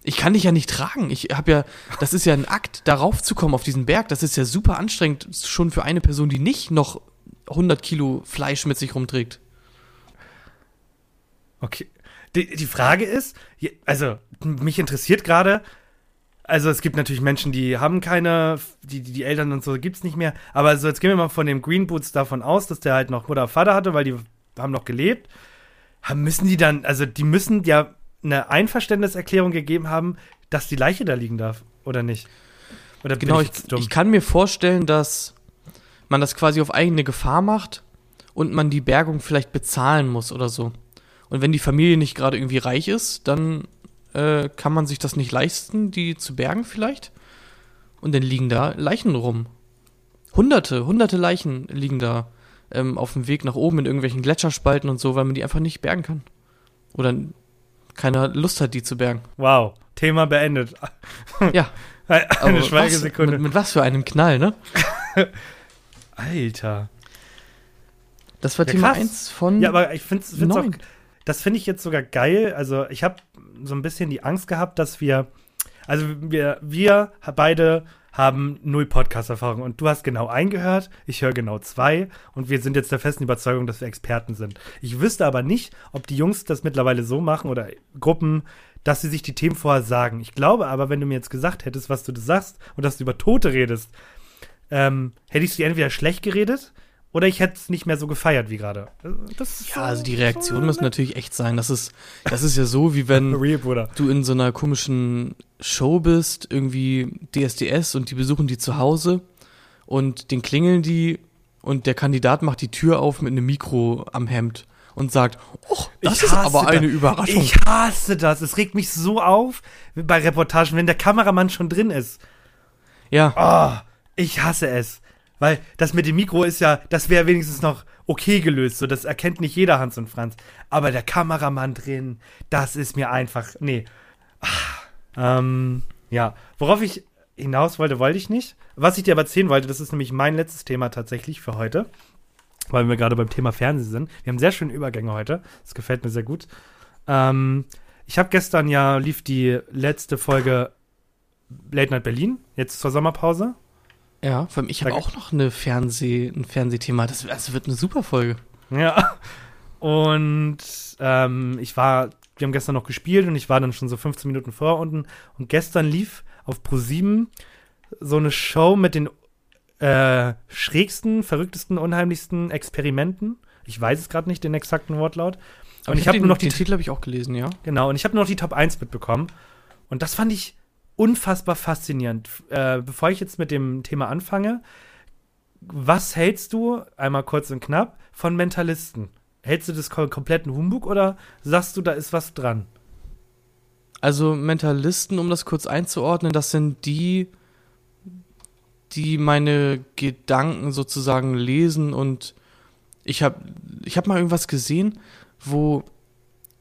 Ich kann dich ja nicht tragen. Ich habe ja, das ist ja ein Akt, darauf zu kommen auf diesen Berg. Das ist ja super anstrengend, schon für eine Person, die nicht noch 100 Kilo Fleisch mit sich rumträgt. Okay. Die, die Frage ist, also mich interessiert gerade, also es gibt natürlich Menschen, die haben keine, die, die, Eltern und so gibt's nicht mehr, aber also jetzt gehen wir mal von dem Green Boots davon aus, dass der halt noch Mutter Vater hatte, weil die haben noch gelebt. Müssen die dann, also die müssen ja eine Einverständniserklärung gegeben haben, dass die Leiche da liegen darf, oder nicht? Oder Genau, ich, ich, ich kann mir vorstellen, dass man das quasi auf eigene Gefahr macht und man die Bergung vielleicht bezahlen muss oder so. Und wenn die Familie nicht gerade irgendwie reich ist, dann äh, kann man sich das nicht leisten, die zu bergen vielleicht. Und dann liegen da Leichen rum. Hunderte, hunderte Leichen liegen da ähm, auf dem Weg nach oben in irgendwelchen Gletscherspalten und so, weil man die einfach nicht bergen kann. Oder keiner Lust hat, die zu bergen. wow, Thema beendet. Ja, Eine aber Schweigesekunde. Was, mit, mit was für einem Knall, ne? Alter. Das war Ja, Thema krass. 1 von. Ja, aber ich finde es auch, das finde ich jetzt sogar geil. Also ich habe so ein bisschen die Angst gehabt, dass wir, also wir, wir beide haben null Podcast-Erfahrung und du hast genau eingehört, ich höre genau zwei und wir sind jetzt der festen Überzeugung, dass wir Experten sind. Ich wüsste aber nicht, ob die Jungs das mittlerweile so machen oder Gruppen, dass sie sich die Themen vorher sagen. Ich glaube aber, wenn du mir jetzt gesagt hättest, was du sagst und dass du über Tote redest, ähm, hätte ich sie entweder schlecht geredet oder ich hätte es nicht mehr so gefeiert wie gerade. Das ist ja, also die so- Reaktion so- muss natürlich echt sein. Das ist, das ist ja so, wie wenn Real, du in so einer komischen Show bist, irgendwie DSDS und die besuchen die zu Hause und den klingeln die und der Kandidat macht die Tür auf mit einem Mikro am Hemd und sagt, oh, das Ich ist hasse aber eine das. Überraschung. Ich hasse das. Es regt mich so auf bei Reportagen, wenn der Kameramann schon drin ist. ja, Oh, ich hasse es. Weil das mit dem Mikro ist ja, das wäre wenigstens noch okay gelöst. So, das erkennt nicht jeder Hans und Franz. Aber der Kameramann drin, das ist mir einfach. Nee. Ah, ähm, ja. Worauf ich hinaus wollte, wollte ich nicht. Was ich dir aber erzählen wollte, das ist nämlich mein letztes Thema tatsächlich für heute. Weil wir gerade beim Thema Fernsehen sind. Wir haben sehr schöne Übergänge heute. Das gefällt mir sehr gut. Ähm, ich habe gestern ja, lief die letzte Folge Late Night Berlin, jetzt zur Sommerpause. Ja, vor allem ich habe auch noch eine Fernseh, ein Fernsehthema. Das, das wird eine super Folge. Ja. Und ähm, ich war, wir haben gestern noch gespielt und ich war dann schon so 15 Minuten vor unten. Und gestern lief auf Pro7 so eine Show mit den äh, schrägsten, verrücktesten, unheimlichsten Experimenten. Ich weiß es gerade nicht, den exakten Wortlaut. Aber Und ich habe den, nur noch die den Titel habe ich auch gelesen, ja. Genau, und ich habe nur noch die Top 1 mitbekommen. Und das fand ich unfassbar faszinierend. Äh, bevor ich jetzt mit dem Thema anfange, was hältst du, einmal kurz und knapp, von Mentalisten? Hältst du das kom kompletten Humbug oder sagst du, da ist was dran? Also Mentalisten, um das kurz einzuordnen, das sind die, die meine Gedanken sozusagen lesen und ich habe ich hab mal irgendwas gesehen, wo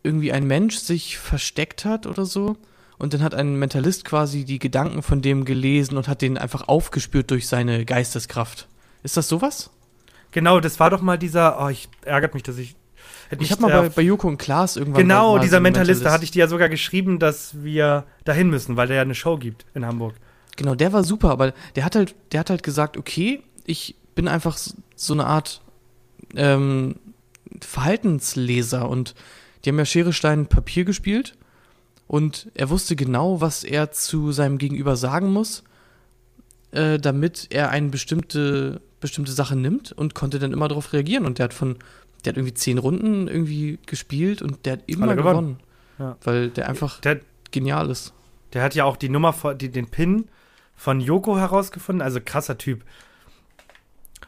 irgendwie ein Mensch sich versteckt hat oder so und dann hat ein Mentalist quasi die Gedanken von dem gelesen und hat den einfach aufgespürt durch seine Geisteskraft. Ist das sowas? Genau, das war doch mal dieser, oh, ich ärgert mich, dass ich. hätte Ich nicht, habe mal äh, bei, bei Joko und Klaas irgendwann Genau, mal so dieser einen Mentalist, da hatte ich dir ja sogar geschrieben, dass wir dahin müssen, weil der ja eine Show gibt in Hamburg. Genau, der war super, aber der hat halt, der hat halt gesagt, okay, ich bin einfach so eine Art ähm, Verhaltensleser und die haben ja Schere, Stein, Papier gespielt und er wusste genau, was er zu seinem Gegenüber sagen muss, äh, damit er eine bestimmte, bestimmte Sache nimmt und konnte dann immer darauf reagieren und der hat von, der hat irgendwie zehn Runden irgendwie gespielt und der hat immer gewonnen, gewonnen. Ja. weil der einfach Der, genial ist. der hat ja auch die Nummer, von- die, den Pin von Yoko herausgefunden, also krasser Typ.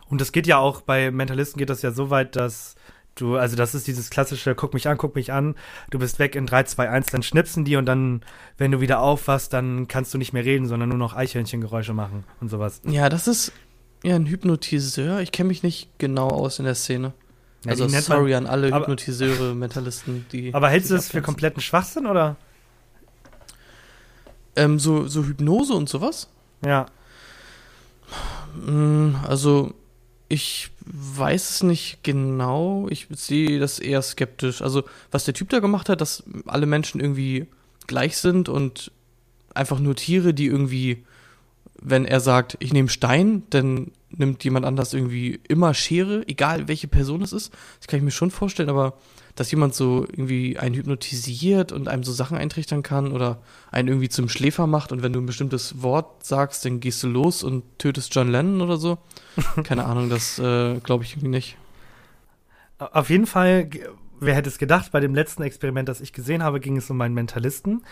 Und das geht ja auch, bei Mentalisten geht das ja so weit, dass du, also das ist dieses klassische, guck mich an, guck mich an, du bist weg in 3, 2, 1, dann schnipsen die und dann, wenn du wieder aufwachst, dann kannst du nicht mehr reden, sondern nur noch Eichhörnchengeräusche machen und sowas. Ja, das ist ja ein Hypnotiseur. Ich kenne mich nicht genau aus in der Szene. Ja, also nennt man- sorry an alle aber- Hypnotiseure, Mentalisten, die. Aber hältst du das für kompletten Schwachsinn oder? Ähm, so, so Hypnose und sowas? Ja. Mm, Also, ich weiß es nicht genau. Ich sehe das eher skeptisch. Also, was der Typ da gemacht hat, dass alle Menschen irgendwie gleich sind und einfach nur Tiere, die irgendwie, wenn er sagt, ich nehme Stein, dann nimmt jemand anders irgendwie immer Schere, egal welche Person es ist. Das kann ich mir schon vorstellen, aber dass jemand so irgendwie einen hypnotisiert und einem so Sachen eintrichtern kann oder einen irgendwie zum Schläfer macht und wenn du ein bestimmtes Wort sagst, dann gehst du los und tötest John Lennon oder so. Keine Ahnung, das äh, glaube ich irgendwie nicht. Auf jeden Fall, wer hätte es gedacht, bei dem letzten Experiment, das ich gesehen habe, ging es um einen Mentalisten,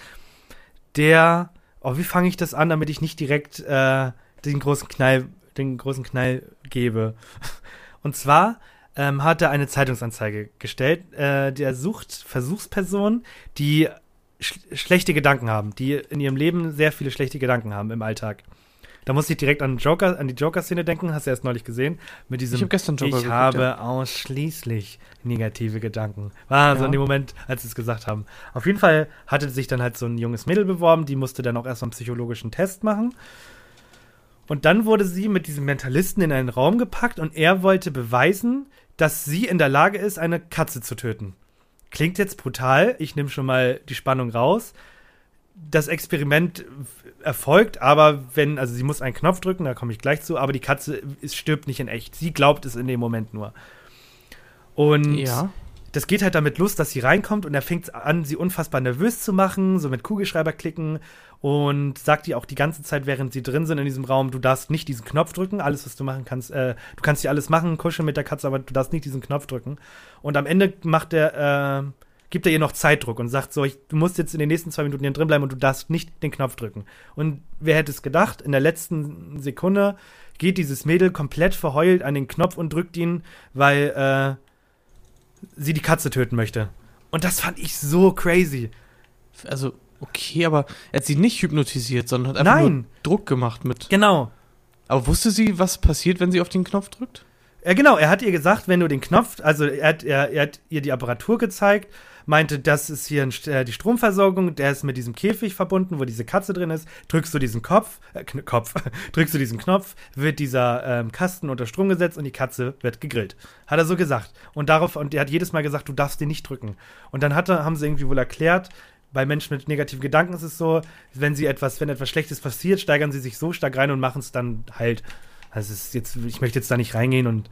der, oh, wie fange ich das an, damit ich nicht direkt äh, den großen Knall, den großen Knall gebe. Und zwar ähm, hat er eine Zeitungsanzeige gestellt, äh, der sucht Versuchspersonen, die sch schlechte Gedanken haben, die in ihrem Leben sehr viele schlechte Gedanken haben im Alltag. Da muss ich direkt an Joker, an die Joker-Szene denken, hast du erst neulich gesehen, mit diesem Ich habe gestern Joker ich geguckt, habe ja. ausschließlich negative Gedanken. War Ja. in dem Moment, als sie es gesagt haben. Auf jeden Fall hatte sich dann halt so ein junges Mädel beworben, die musste dann auch erstmal einen psychologischen Test machen. Und dann wurde sie mit diesem Mentalisten in einen Raum gepackt und er wollte beweisen, dass sie in der Lage ist, eine Katze zu töten. Klingt jetzt brutal, ich nehme schon mal die Spannung raus. Das Experiment erfolgt, aber wenn, also sie muss einen Knopf drücken, da komme ich gleich zu, aber die Katze ist, stirbt nicht in echt. Sie glaubt es in dem Moment nur. Und Ja. Das geht halt damit los, dass sie reinkommt und er fängt an, sie unfassbar nervös zu machen, so mit Kugelschreiber klicken und sagt ihr auch die ganze Zeit, während sie drin sind in diesem Raum, du darfst nicht diesen Knopf drücken, alles, was du machen kannst, äh, du kannst hier alles machen, kuscheln mit der Katze, aber du darfst nicht diesen Knopf drücken. Und am Ende macht er, äh, gibt er ihr noch Zeitdruck und sagt so, ich, du musst jetzt in den nächsten zwei Minuten hier drin bleiben und du darfst nicht den Knopf drücken. Und wer hätte es gedacht, in der letzten Sekunde geht dieses Mädel komplett verheult an den Knopf und drückt ihn, weil, äh, sie die Katze töten möchte. Und das fand ich so crazy. Also, okay, aber er hat sie nicht hypnotisiert, sondern hat einfach Nein. nur Druck gemacht mit. Genau. Aber wusste sie, was passiert, wenn sie auf den Knopf drückt? Ja, genau, er hat ihr gesagt, wenn du den Knopf, also er hat, er, er hat ihr die Apparatur gezeigt, meinte, das ist hier ein, äh, die Stromversorgung, der ist mit diesem Käfig verbunden, wo diese Katze drin ist. Drückst du diesen Kopf, äh, Kopf, drückst du diesen Knopf, wird dieser ähm, Kasten unter Strom gesetzt und die Katze wird gegrillt. Hat er so gesagt. Und darauf, und er hat jedes Mal gesagt, du darfst den nicht drücken. Und dann hat er, haben sie irgendwie wohl erklärt, bei Menschen mit negativen Gedanken ist es so, wenn sie etwas, wenn etwas Schlechtes passiert, steigern sie sich so stark rein und machen es dann halt. Also es ist jetzt, ich möchte jetzt da nicht reingehen und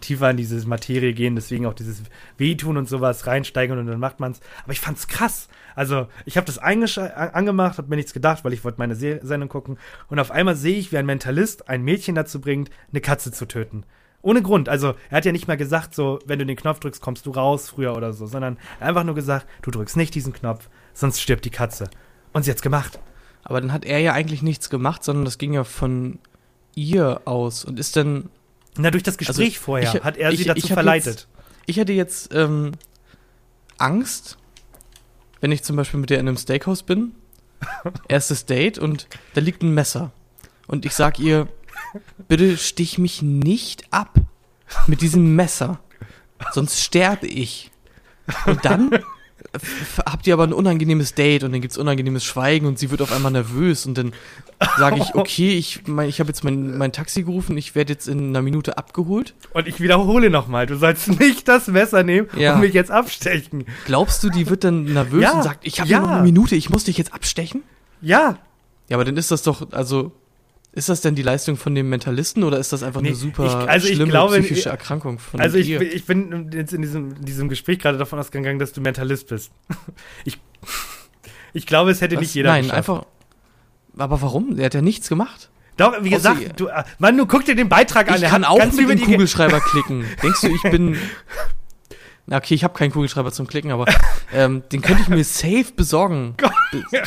tiefer in diese Materie gehen, deswegen auch dieses Wehtun und sowas reinsteigern und dann macht man's. Aber ich fand's krass. Also, ich habe das angemacht, habe mir nichts gedacht, weil ich wollte meine Se Sendung gucken. Und auf einmal sehe ich, wie ein Mentalist ein Mädchen dazu bringt, eine Katze zu töten. Ohne Grund. Also, er hat ja nicht mal gesagt, so, wenn du den Knopf drückst, kommst du raus früher oder so, sondern einfach nur gesagt, du drückst nicht diesen Knopf, sonst stirbt die Katze. Und sie hat's gemacht. Aber dann hat er ja eigentlich nichts gemacht, sondern das ging ja von ihr aus und ist dann. Na, durch das Gespräch also, vorher ich, hat er ich, sie dazu verleitet. Jetzt, ich hatte jetzt ähm, Angst, wenn ich zum Beispiel mit der in einem Steakhouse bin, erstes Date und da liegt ein Messer. Und ich sag ihr, bitte stich mich nicht ab mit diesem Messer, sonst sterbe ich. Und dann habt ihr aber ein unangenehmes Date und dann gibt's unangenehmes Schweigen und sie wird auf einmal nervös und dann sage ich, okay, ich, mein, ich habe jetzt mein, mein Taxi gerufen, ich werde jetzt in einer Minute abgeholt. Und ich wiederhole nochmal, du sollst nicht das Messer nehmen ja. und mich jetzt abstechen. Glaubst du, die wird dann nervös ja, und sagt, ich habe ja. noch eine Minute, ich muss dich jetzt abstechen? Ja. Ja, aber dann ist das doch, also ist das denn die Leistung von dem Mentalisten oder ist das einfach nee, eine super ich, also schlimme glaube, psychische Erkrankung von Also ich, ich, bin jetzt in diesem, diesem Gespräch gerade davon ausgegangen, dass du Mentalist bist. ich, ich glaube, es hätte Was? nicht jeder Nein, geschafft. einfach. Aber warum? Er hat ja nichts gemacht. Doch, wie gesagt, Außer, du, äh, Mann, du guck dir den Beitrag an. Ich kann auch mit dem Kugelschreiber klicken. Denkst du, ich bin Okay, ich habe keinen Kugelschreiber zum Klicken, aber ähm, den könnte ich mir safe besorgen.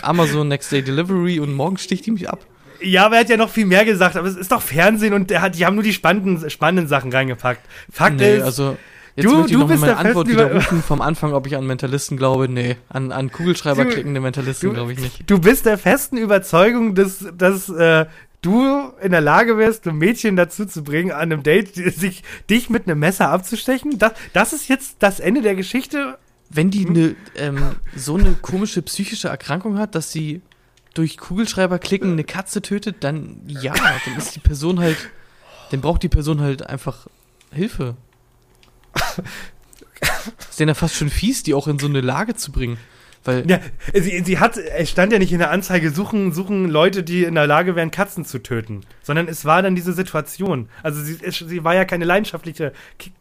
Amazon Next Day Delivery und morgen sticht die mich ab. Ja, aber er hat ja noch viel mehr gesagt, aber es ist doch Fernsehen und der hat, die haben nur die spannenden, spannenden Sachen reingepackt. Fakt nee, ist. Also, Jetzt du, möchte ich du noch meine Antwort widerrufen vom Anfang, ob ich an Mentalisten glaube. Nee, an, an Kugelschreiber klickende Mentalisten glaube ich nicht. Du bist der festen Überzeugung, dass, dass äh, du in der Lage wärst, ein Mädchen dazu zu bringen, an einem Date sich, dich mit einem Messer abzustechen? Das, das ist jetzt das Ende der Geschichte? Wenn die eine, ähm, so eine komische psychische Erkrankung hat, dass sie durch Kugelschreiber klicken eine Katze tötet, dann ja, dann ist die Person halt, dann braucht die Person halt einfach Hilfe. ist denn ja fast schon fies, die auch in so eine Lage zu bringen. Weil ja, sie, sie hat, es stand ja nicht in der Anzeige, suchen, suchen Leute, die in der Lage wären, Katzen zu töten. Sondern es war dann diese Situation. Also sie, sie war ja keine leidenschaftliche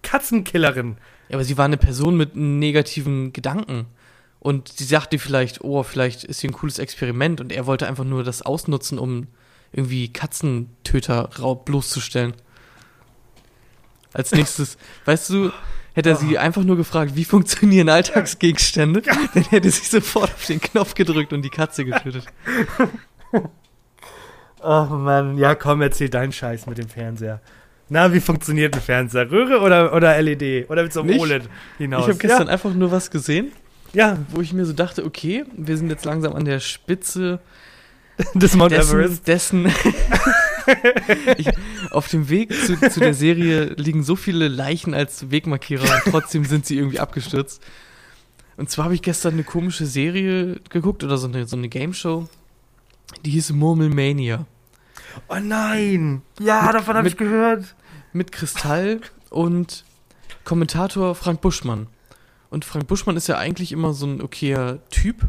Katzenkillerin. Ja, aber sie war eine Person mit negativen Gedanken. Und sie sagte vielleicht, oh, vielleicht ist hier ein cooles Experiment und er wollte einfach nur das ausnutzen, um irgendwie Katzentöter bloßzustellen. Als nächstes, weißt du, hätte er sie einfach nur gefragt, wie funktionieren Alltagsgegenstände, dann hätte sie sofort auf den Knopf gedrückt und die Katze getötet. Ach man, ja komm, erzähl deinen Scheiß mit dem Fernseher. Na, wie funktioniert ein Fernseher? Röhre oder, oder LED? Oder mit so einem OLED hinaus? Ich habe gestern ja. einfach nur was gesehen ja, wo ich mir so dachte, okay, wir sind jetzt langsam an der Spitze des Mount dessen, Everest. Dessen ich, auf dem Weg zu, zu, der Serie liegen so viele Leichen als Wegmarkierer und trotzdem sind sie irgendwie abgestürzt. Und zwar habe ich gestern eine komische Serie geguckt oder so eine, so eine Game Show, die hieß Murmelmania. Oh nein! Ja, mit, davon habe ich gehört. Mit Kristall und Kommentator Frank Buschmann. Und Frank Buschmann ist ja eigentlich immer so ein okayer Typ.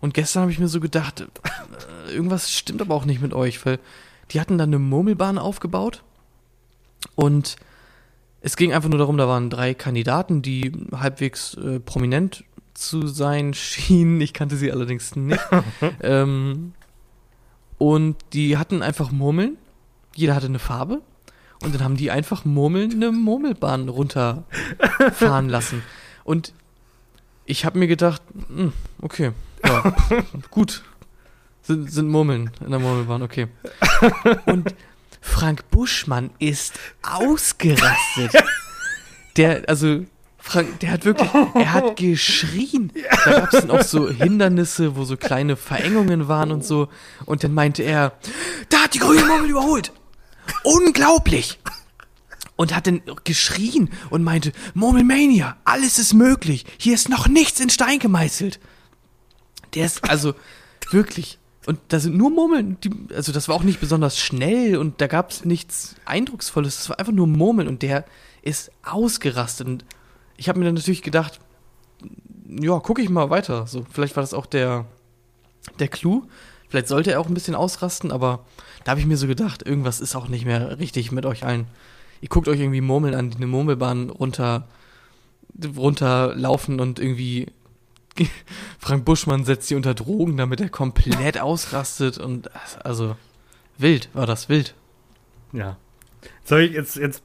Und gestern habe ich mir so gedacht, äh, irgendwas stimmt aber auch nicht mit euch, weil die hatten dann eine Murmelbahn aufgebaut. Und es ging einfach nur darum, da waren drei Kandidaten, die halbwegs äh, prominent zu sein schienen. Ich kannte sie allerdings nicht. ähm, und die hatten einfach Murmeln. Jeder hatte eine Farbe. Und dann haben die einfach Murmeln eine Murmelbahn runterfahren lassen. Und ich habe mir gedacht, mh, hm, okay, ja, gut. Sind, sind Murmeln in der Murmelbahn, okay. Und Frank Buschmann ist ausgerastet. Der, also, Frank, der hat wirklich, er hat geschrien. Da gab es dann auch so Hindernisse, wo so kleine Verengungen waren und so. Und dann meinte er, da hat die grüne Murmel überholt. Unglaublich und hat dann geschrien und meinte, Murmelmania, alles ist möglich. Hier ist noch nichts in Stein gemeißelt. Der ist also wirklich. Und da sind nur Murmeln. Die, also das war auch nicht besonders schnell und da gab es nichts Eindrucksvolles. Es war einfach nur Murmeln und der ist ausgerastet. Und ich habe mir dann natürlich gedacht, ja, gucke ich mal weiter. So, vielleicht war das auch der, der Clou. Vielleicht sollte er auch ein bisschen ausrasten, aber da habe ich mir so gedacht, irgendwas ist auch nicht mehr richtig mit euch allen ihr guckt euch irgendwie Murmeln an, die eine Murmelbahn runter, runterlaufen und irgendwie Frank Buschmann setzt sie unter Drogen, damit er komplett ausrastet und also wild war das wild. Ja. Soll ich jetzt, jetzt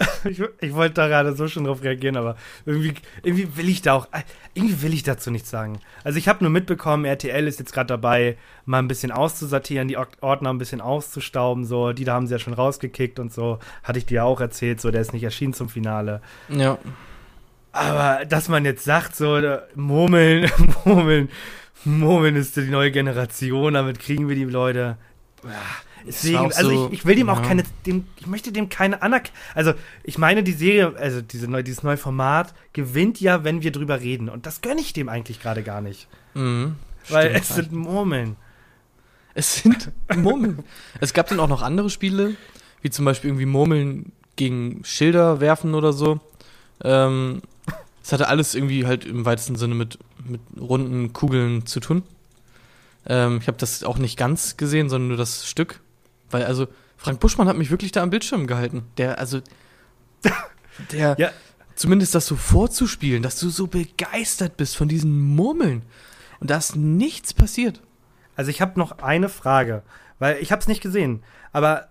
ich, ich wollte da gerade so schon drauf reagieren, aber irgendwie, irgendwie will ich da auch, irgendwie will ich dazu nichts sagen. Also ich habe nur mitbekommen, RTL ist jetzt gerade dabei, mal ein bisschen auszusortieren, die Ordner ein bisschen auszustauben, so, die da haben sie ja schon rausgekickt und so, hatte ich dir ja auch erzählt, so, der ist nicht erschienen zum Finale. Ja. Aber dass man jetzt sagt, so, Murmeln, Murmeln, Murmeln ist die neue Generation, damit kriegen wir die Leute. Deswegen, also so, ich, ich, will dem ja. auch keine, dem, ich möchte dem keine Anerkennung. Also ich meine, die Serie, also diese neu, dieses neue Format gewinnt ja, wenn wir drüber reden. Und das gönne ich dem eigentlich gerade gar nicht. Mhm, Weil es sind Murmeln. Es sind Murmeln. es gab dann auch noch andere Spiele, wie zum Beispiel irgendwie Murmeln gegen Schilder werfen oder so. Ähm, es hatte alles irgendwie halt im weitesten Sinne mit, mit runden Kugeln zu tun. Ähm, ich habe das auch nicht ganz gesehen, sondern nur das Stück. Weil, also, Frank Buschmann hat mich wirklich da am Bildschirm gehalten. Der, also, der, ja. zumindest das so vorzuspielen, dass du so begeistert bist von diesen Murmeln. Und da ist nichts passiert. Also, ich habe noch eine Frage, weil ich habe es nicht gesehen. Aber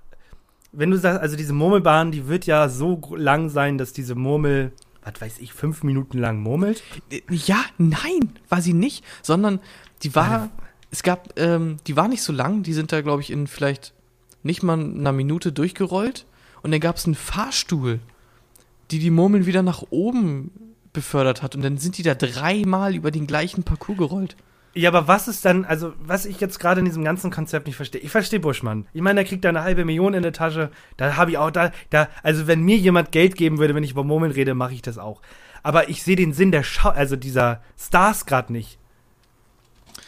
wenn du sagst, also diese Murmelbahn, die wird ja so lang sein, dass diese Murmel, was weiß ich, fünf Minuten lang murmelt? Ja, nein, war sie nicht, sondern die war, es gab, ähm, die war nicht so lang, die sind da, glaube ich, in vielleicht nicht mal einer Minute durchgerollt und dann gab es einen Fahrstuhl, die die Murmeln wieder nach oben befördert hat und dann sind die da dreimal über den gleichen Parcours gerollt. Ja, aber was ist dann, also was ich jetzt gerade in diesem ganzen Konzept nicht verstehe. Ich verstehe Buschmann. Ich meine, er kriegt da eine halbe Million in der Tasche. Da habe ich auch, da, da, also wenn mir jemand Geld geben würde, wenn ich über Murmeln rede, mache ich das auch. Aber ich sehe den Sinn der Schau, also dieser Stars gerade nicht.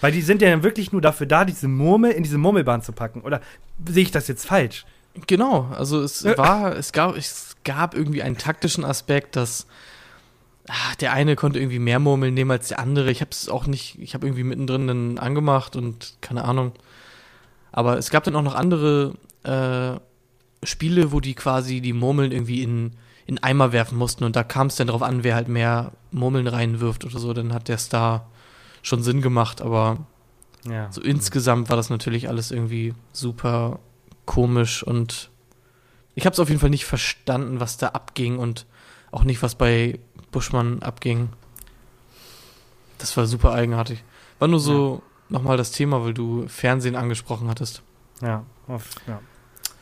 Weil die sind ja dann wirklich nur dafür da, diese Murmel in diese Murmelbahn zu packen. Oder sehe ich das jetzt falsch? Genau, also es war, es gab, es gab irgendwie einen taktischen Aspekt, dass ach, der eine konnte irgendwie mehr Murmeln nehmen als der andere. Ich habe es auch nicht, ich habe irgendwie mittendrin dann angemacht und keine Ahnung. Aber es gab dann auch noch andere äh, Spiele, wo die quasi die Murmeln irgendwie in, in Eimer werfen mussten und da kam es dann darauf an, wer halt mehr Murmeln reinwirft oder so. Dann hat der Star schon Sinn gemacht, aber ja. so insgesamt war das natürlich alles irgendwie super komisch und ich habe es auf jeden Fall nicht verstanden, was da abging und auch nicht, was bei Buschmann abging. Das war super eigenartig. War nur so ja. nochmal das Thema, weil du Fernsehen angesprochen hattest. Ja, auf, ja.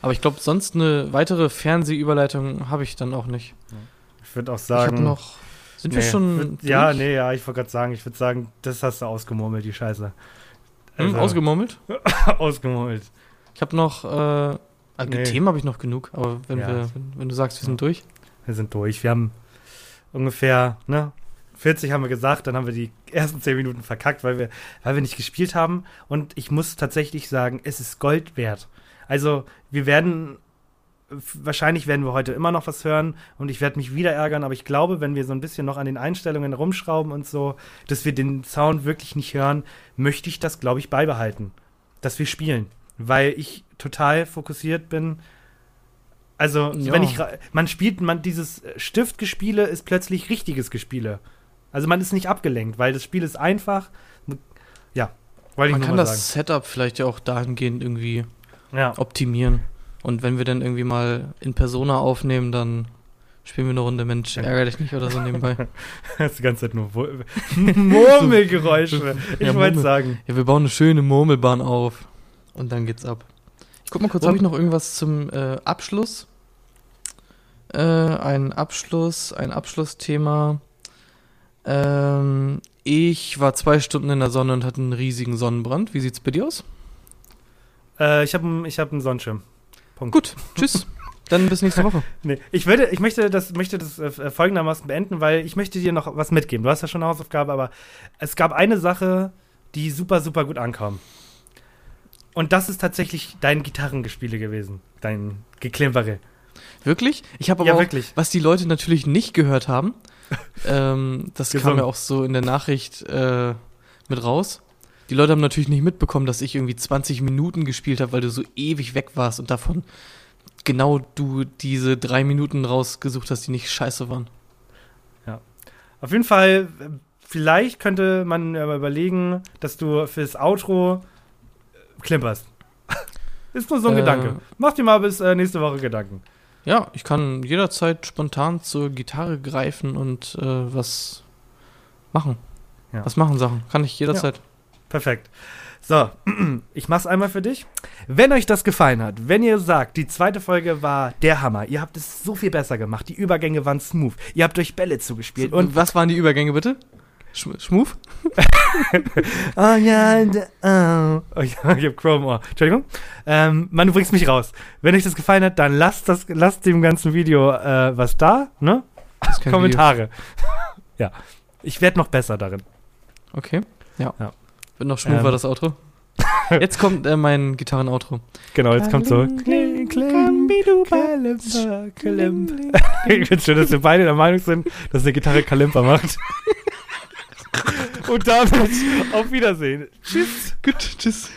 Aber ich glaube, sonst eine weitere Fernsehüberleitung habe ich dann auch nicht. Ich würde auch sagen. Ich habe noch sind nee, wir schon. Würd, ja, nee, ja, ich wollte gerade sagen, ich würde sagen, das hast du ausgemurmelt, die Scheiße. Hm, also, hm, ausgemurmelt? ausgemurmelt. Ich habe noch, äh, also nee. Themen habe ich noch genug, aber wenn, ja. wir, wenn, wenn, du sagst, wir sind durch. Wir sind durch. Wir haben ungefähr, ne, 40 haben wir gesagt, dann haben wir die ersten 10 Minuten verkackt, weil wir, weil wir nicht gespielt haben. Und ich muss tatsächlich sagen, es ist Gold wert. Also, wir werden wahrscheinlich werden wir heute immer noch was hören und ich werde mich wieder ärgern, aber ich glaube, wenn wir so ein bisschen noch an den Einstellungen rumschrauben und so, dass wir den Sound wirklich nicht hören, möchte ich das, glaube ich, beibehalten. Dass wir spielen. Weil ich total fokussiert bin. Also, ja. wenn ich, man spielt, man, dieses Stiftgespiele ist plötzlich richtiges Gespiele. Also, man ist nicht abgelenkt, weil das Spiel ist einfach. Ja, wollte ich Man kann das sagen. Setup vielleicht ja auch dahingehend irgendwie ja. optimieren. Und wenn wir dann irgendwie mal in Persona aufnehmen, dann spielen wir eine Runde Mensch, ärgere dich nicht oder so nebenbei. das ist die ganze Zeit nur Murmelgeräusche. ich ja, wollte sagen. Ja, wir bauen eine schöne Murmelbahn auf. Und dann geht's ab. Ich guck mal kurz, habe ich noch irgendwas zum äh, Abschluss? Äh, ein Abschluss, ein Abschlussthema. Ähm, ich war zwei Stunden in der Sonne und hatte einen riesigen Sonnenbrand. Wie sieht's bei dir aus? Äh, ich habe ich hab einen Sonnenschirm. Punkt. Gut, tschüss. Dann bis nächste Woche. nee, ich, würde, ich möchte das, möchte das äh, folgendermaßen beenden, weil ich möchte dir noch was mitgeben. Du hast ja schon eine Hausaufgabe, aber es gab eine Sache, die super, super gut ankam. Und das ist tatsächlich dein Gitarrengespiele gewesen. Dein Geklimpere. Wirklich? Ich habe aber ja, auch, wirklich. was die Leute natürlich nicht gehört haben, ähm, das Gesungen. kam ja auch so in der Nachricht äh, mit raus. Die Leute haben natürlich nicht mitbekommen, dass ich irgendwie 20 Minuten gespielt habe, weil du so ewig weg warst und davon genau du diese drei Minuten rausgesucht hast, die nicht scheiße waren. Auf jeden Fall, vielleicht könnte man überlegen, dass du fürs Outro äh, klimperst. Ist nur so ein Äh. Gedanke. Mach dir mal bis äh, nächste Woche Gedanken. Ja, ich kann jederzeit spontan zur Gitarre greifen und äh, was machen. Ja. Was machen Sachen. Kann ich jederzeit. Perfekt. So, ich mach's einmal für dich. Wenn euch das gefallen hat, wenn ihr sagt, die zweite Folge war der Hammer, ihr habt es so viel besser gemacht, die Übergänge waren smooth, ihr habt euch Bälle zugespielt und was waren die Übergänge bitte? Sch Schmuf? Oh ja, oh. oh ja, ich hab Chrome Ohr. Entschuldigung. Ähm, Mann, du bringst mich raus. Wenn euch das gefallen hat, dann lasst, das, lasst dem ganzen Video äh, was da, ne? Kommentare. ja. Ich werde noch besser darin. Okay. Ja. Ja. Wird noch schmuther Ähm. das Outro. Jetzt kommt äh, mein Gitarren-Outro. Genau, jetzt kommt so. Kling, kling, Kalimba, Kalimba. Ich finde schön, dass wir beide der Meinung sind, dass eine Gitarre Kalimba macht. Und damit auf Wiedersehen. Tschüss. Gut, tschüss.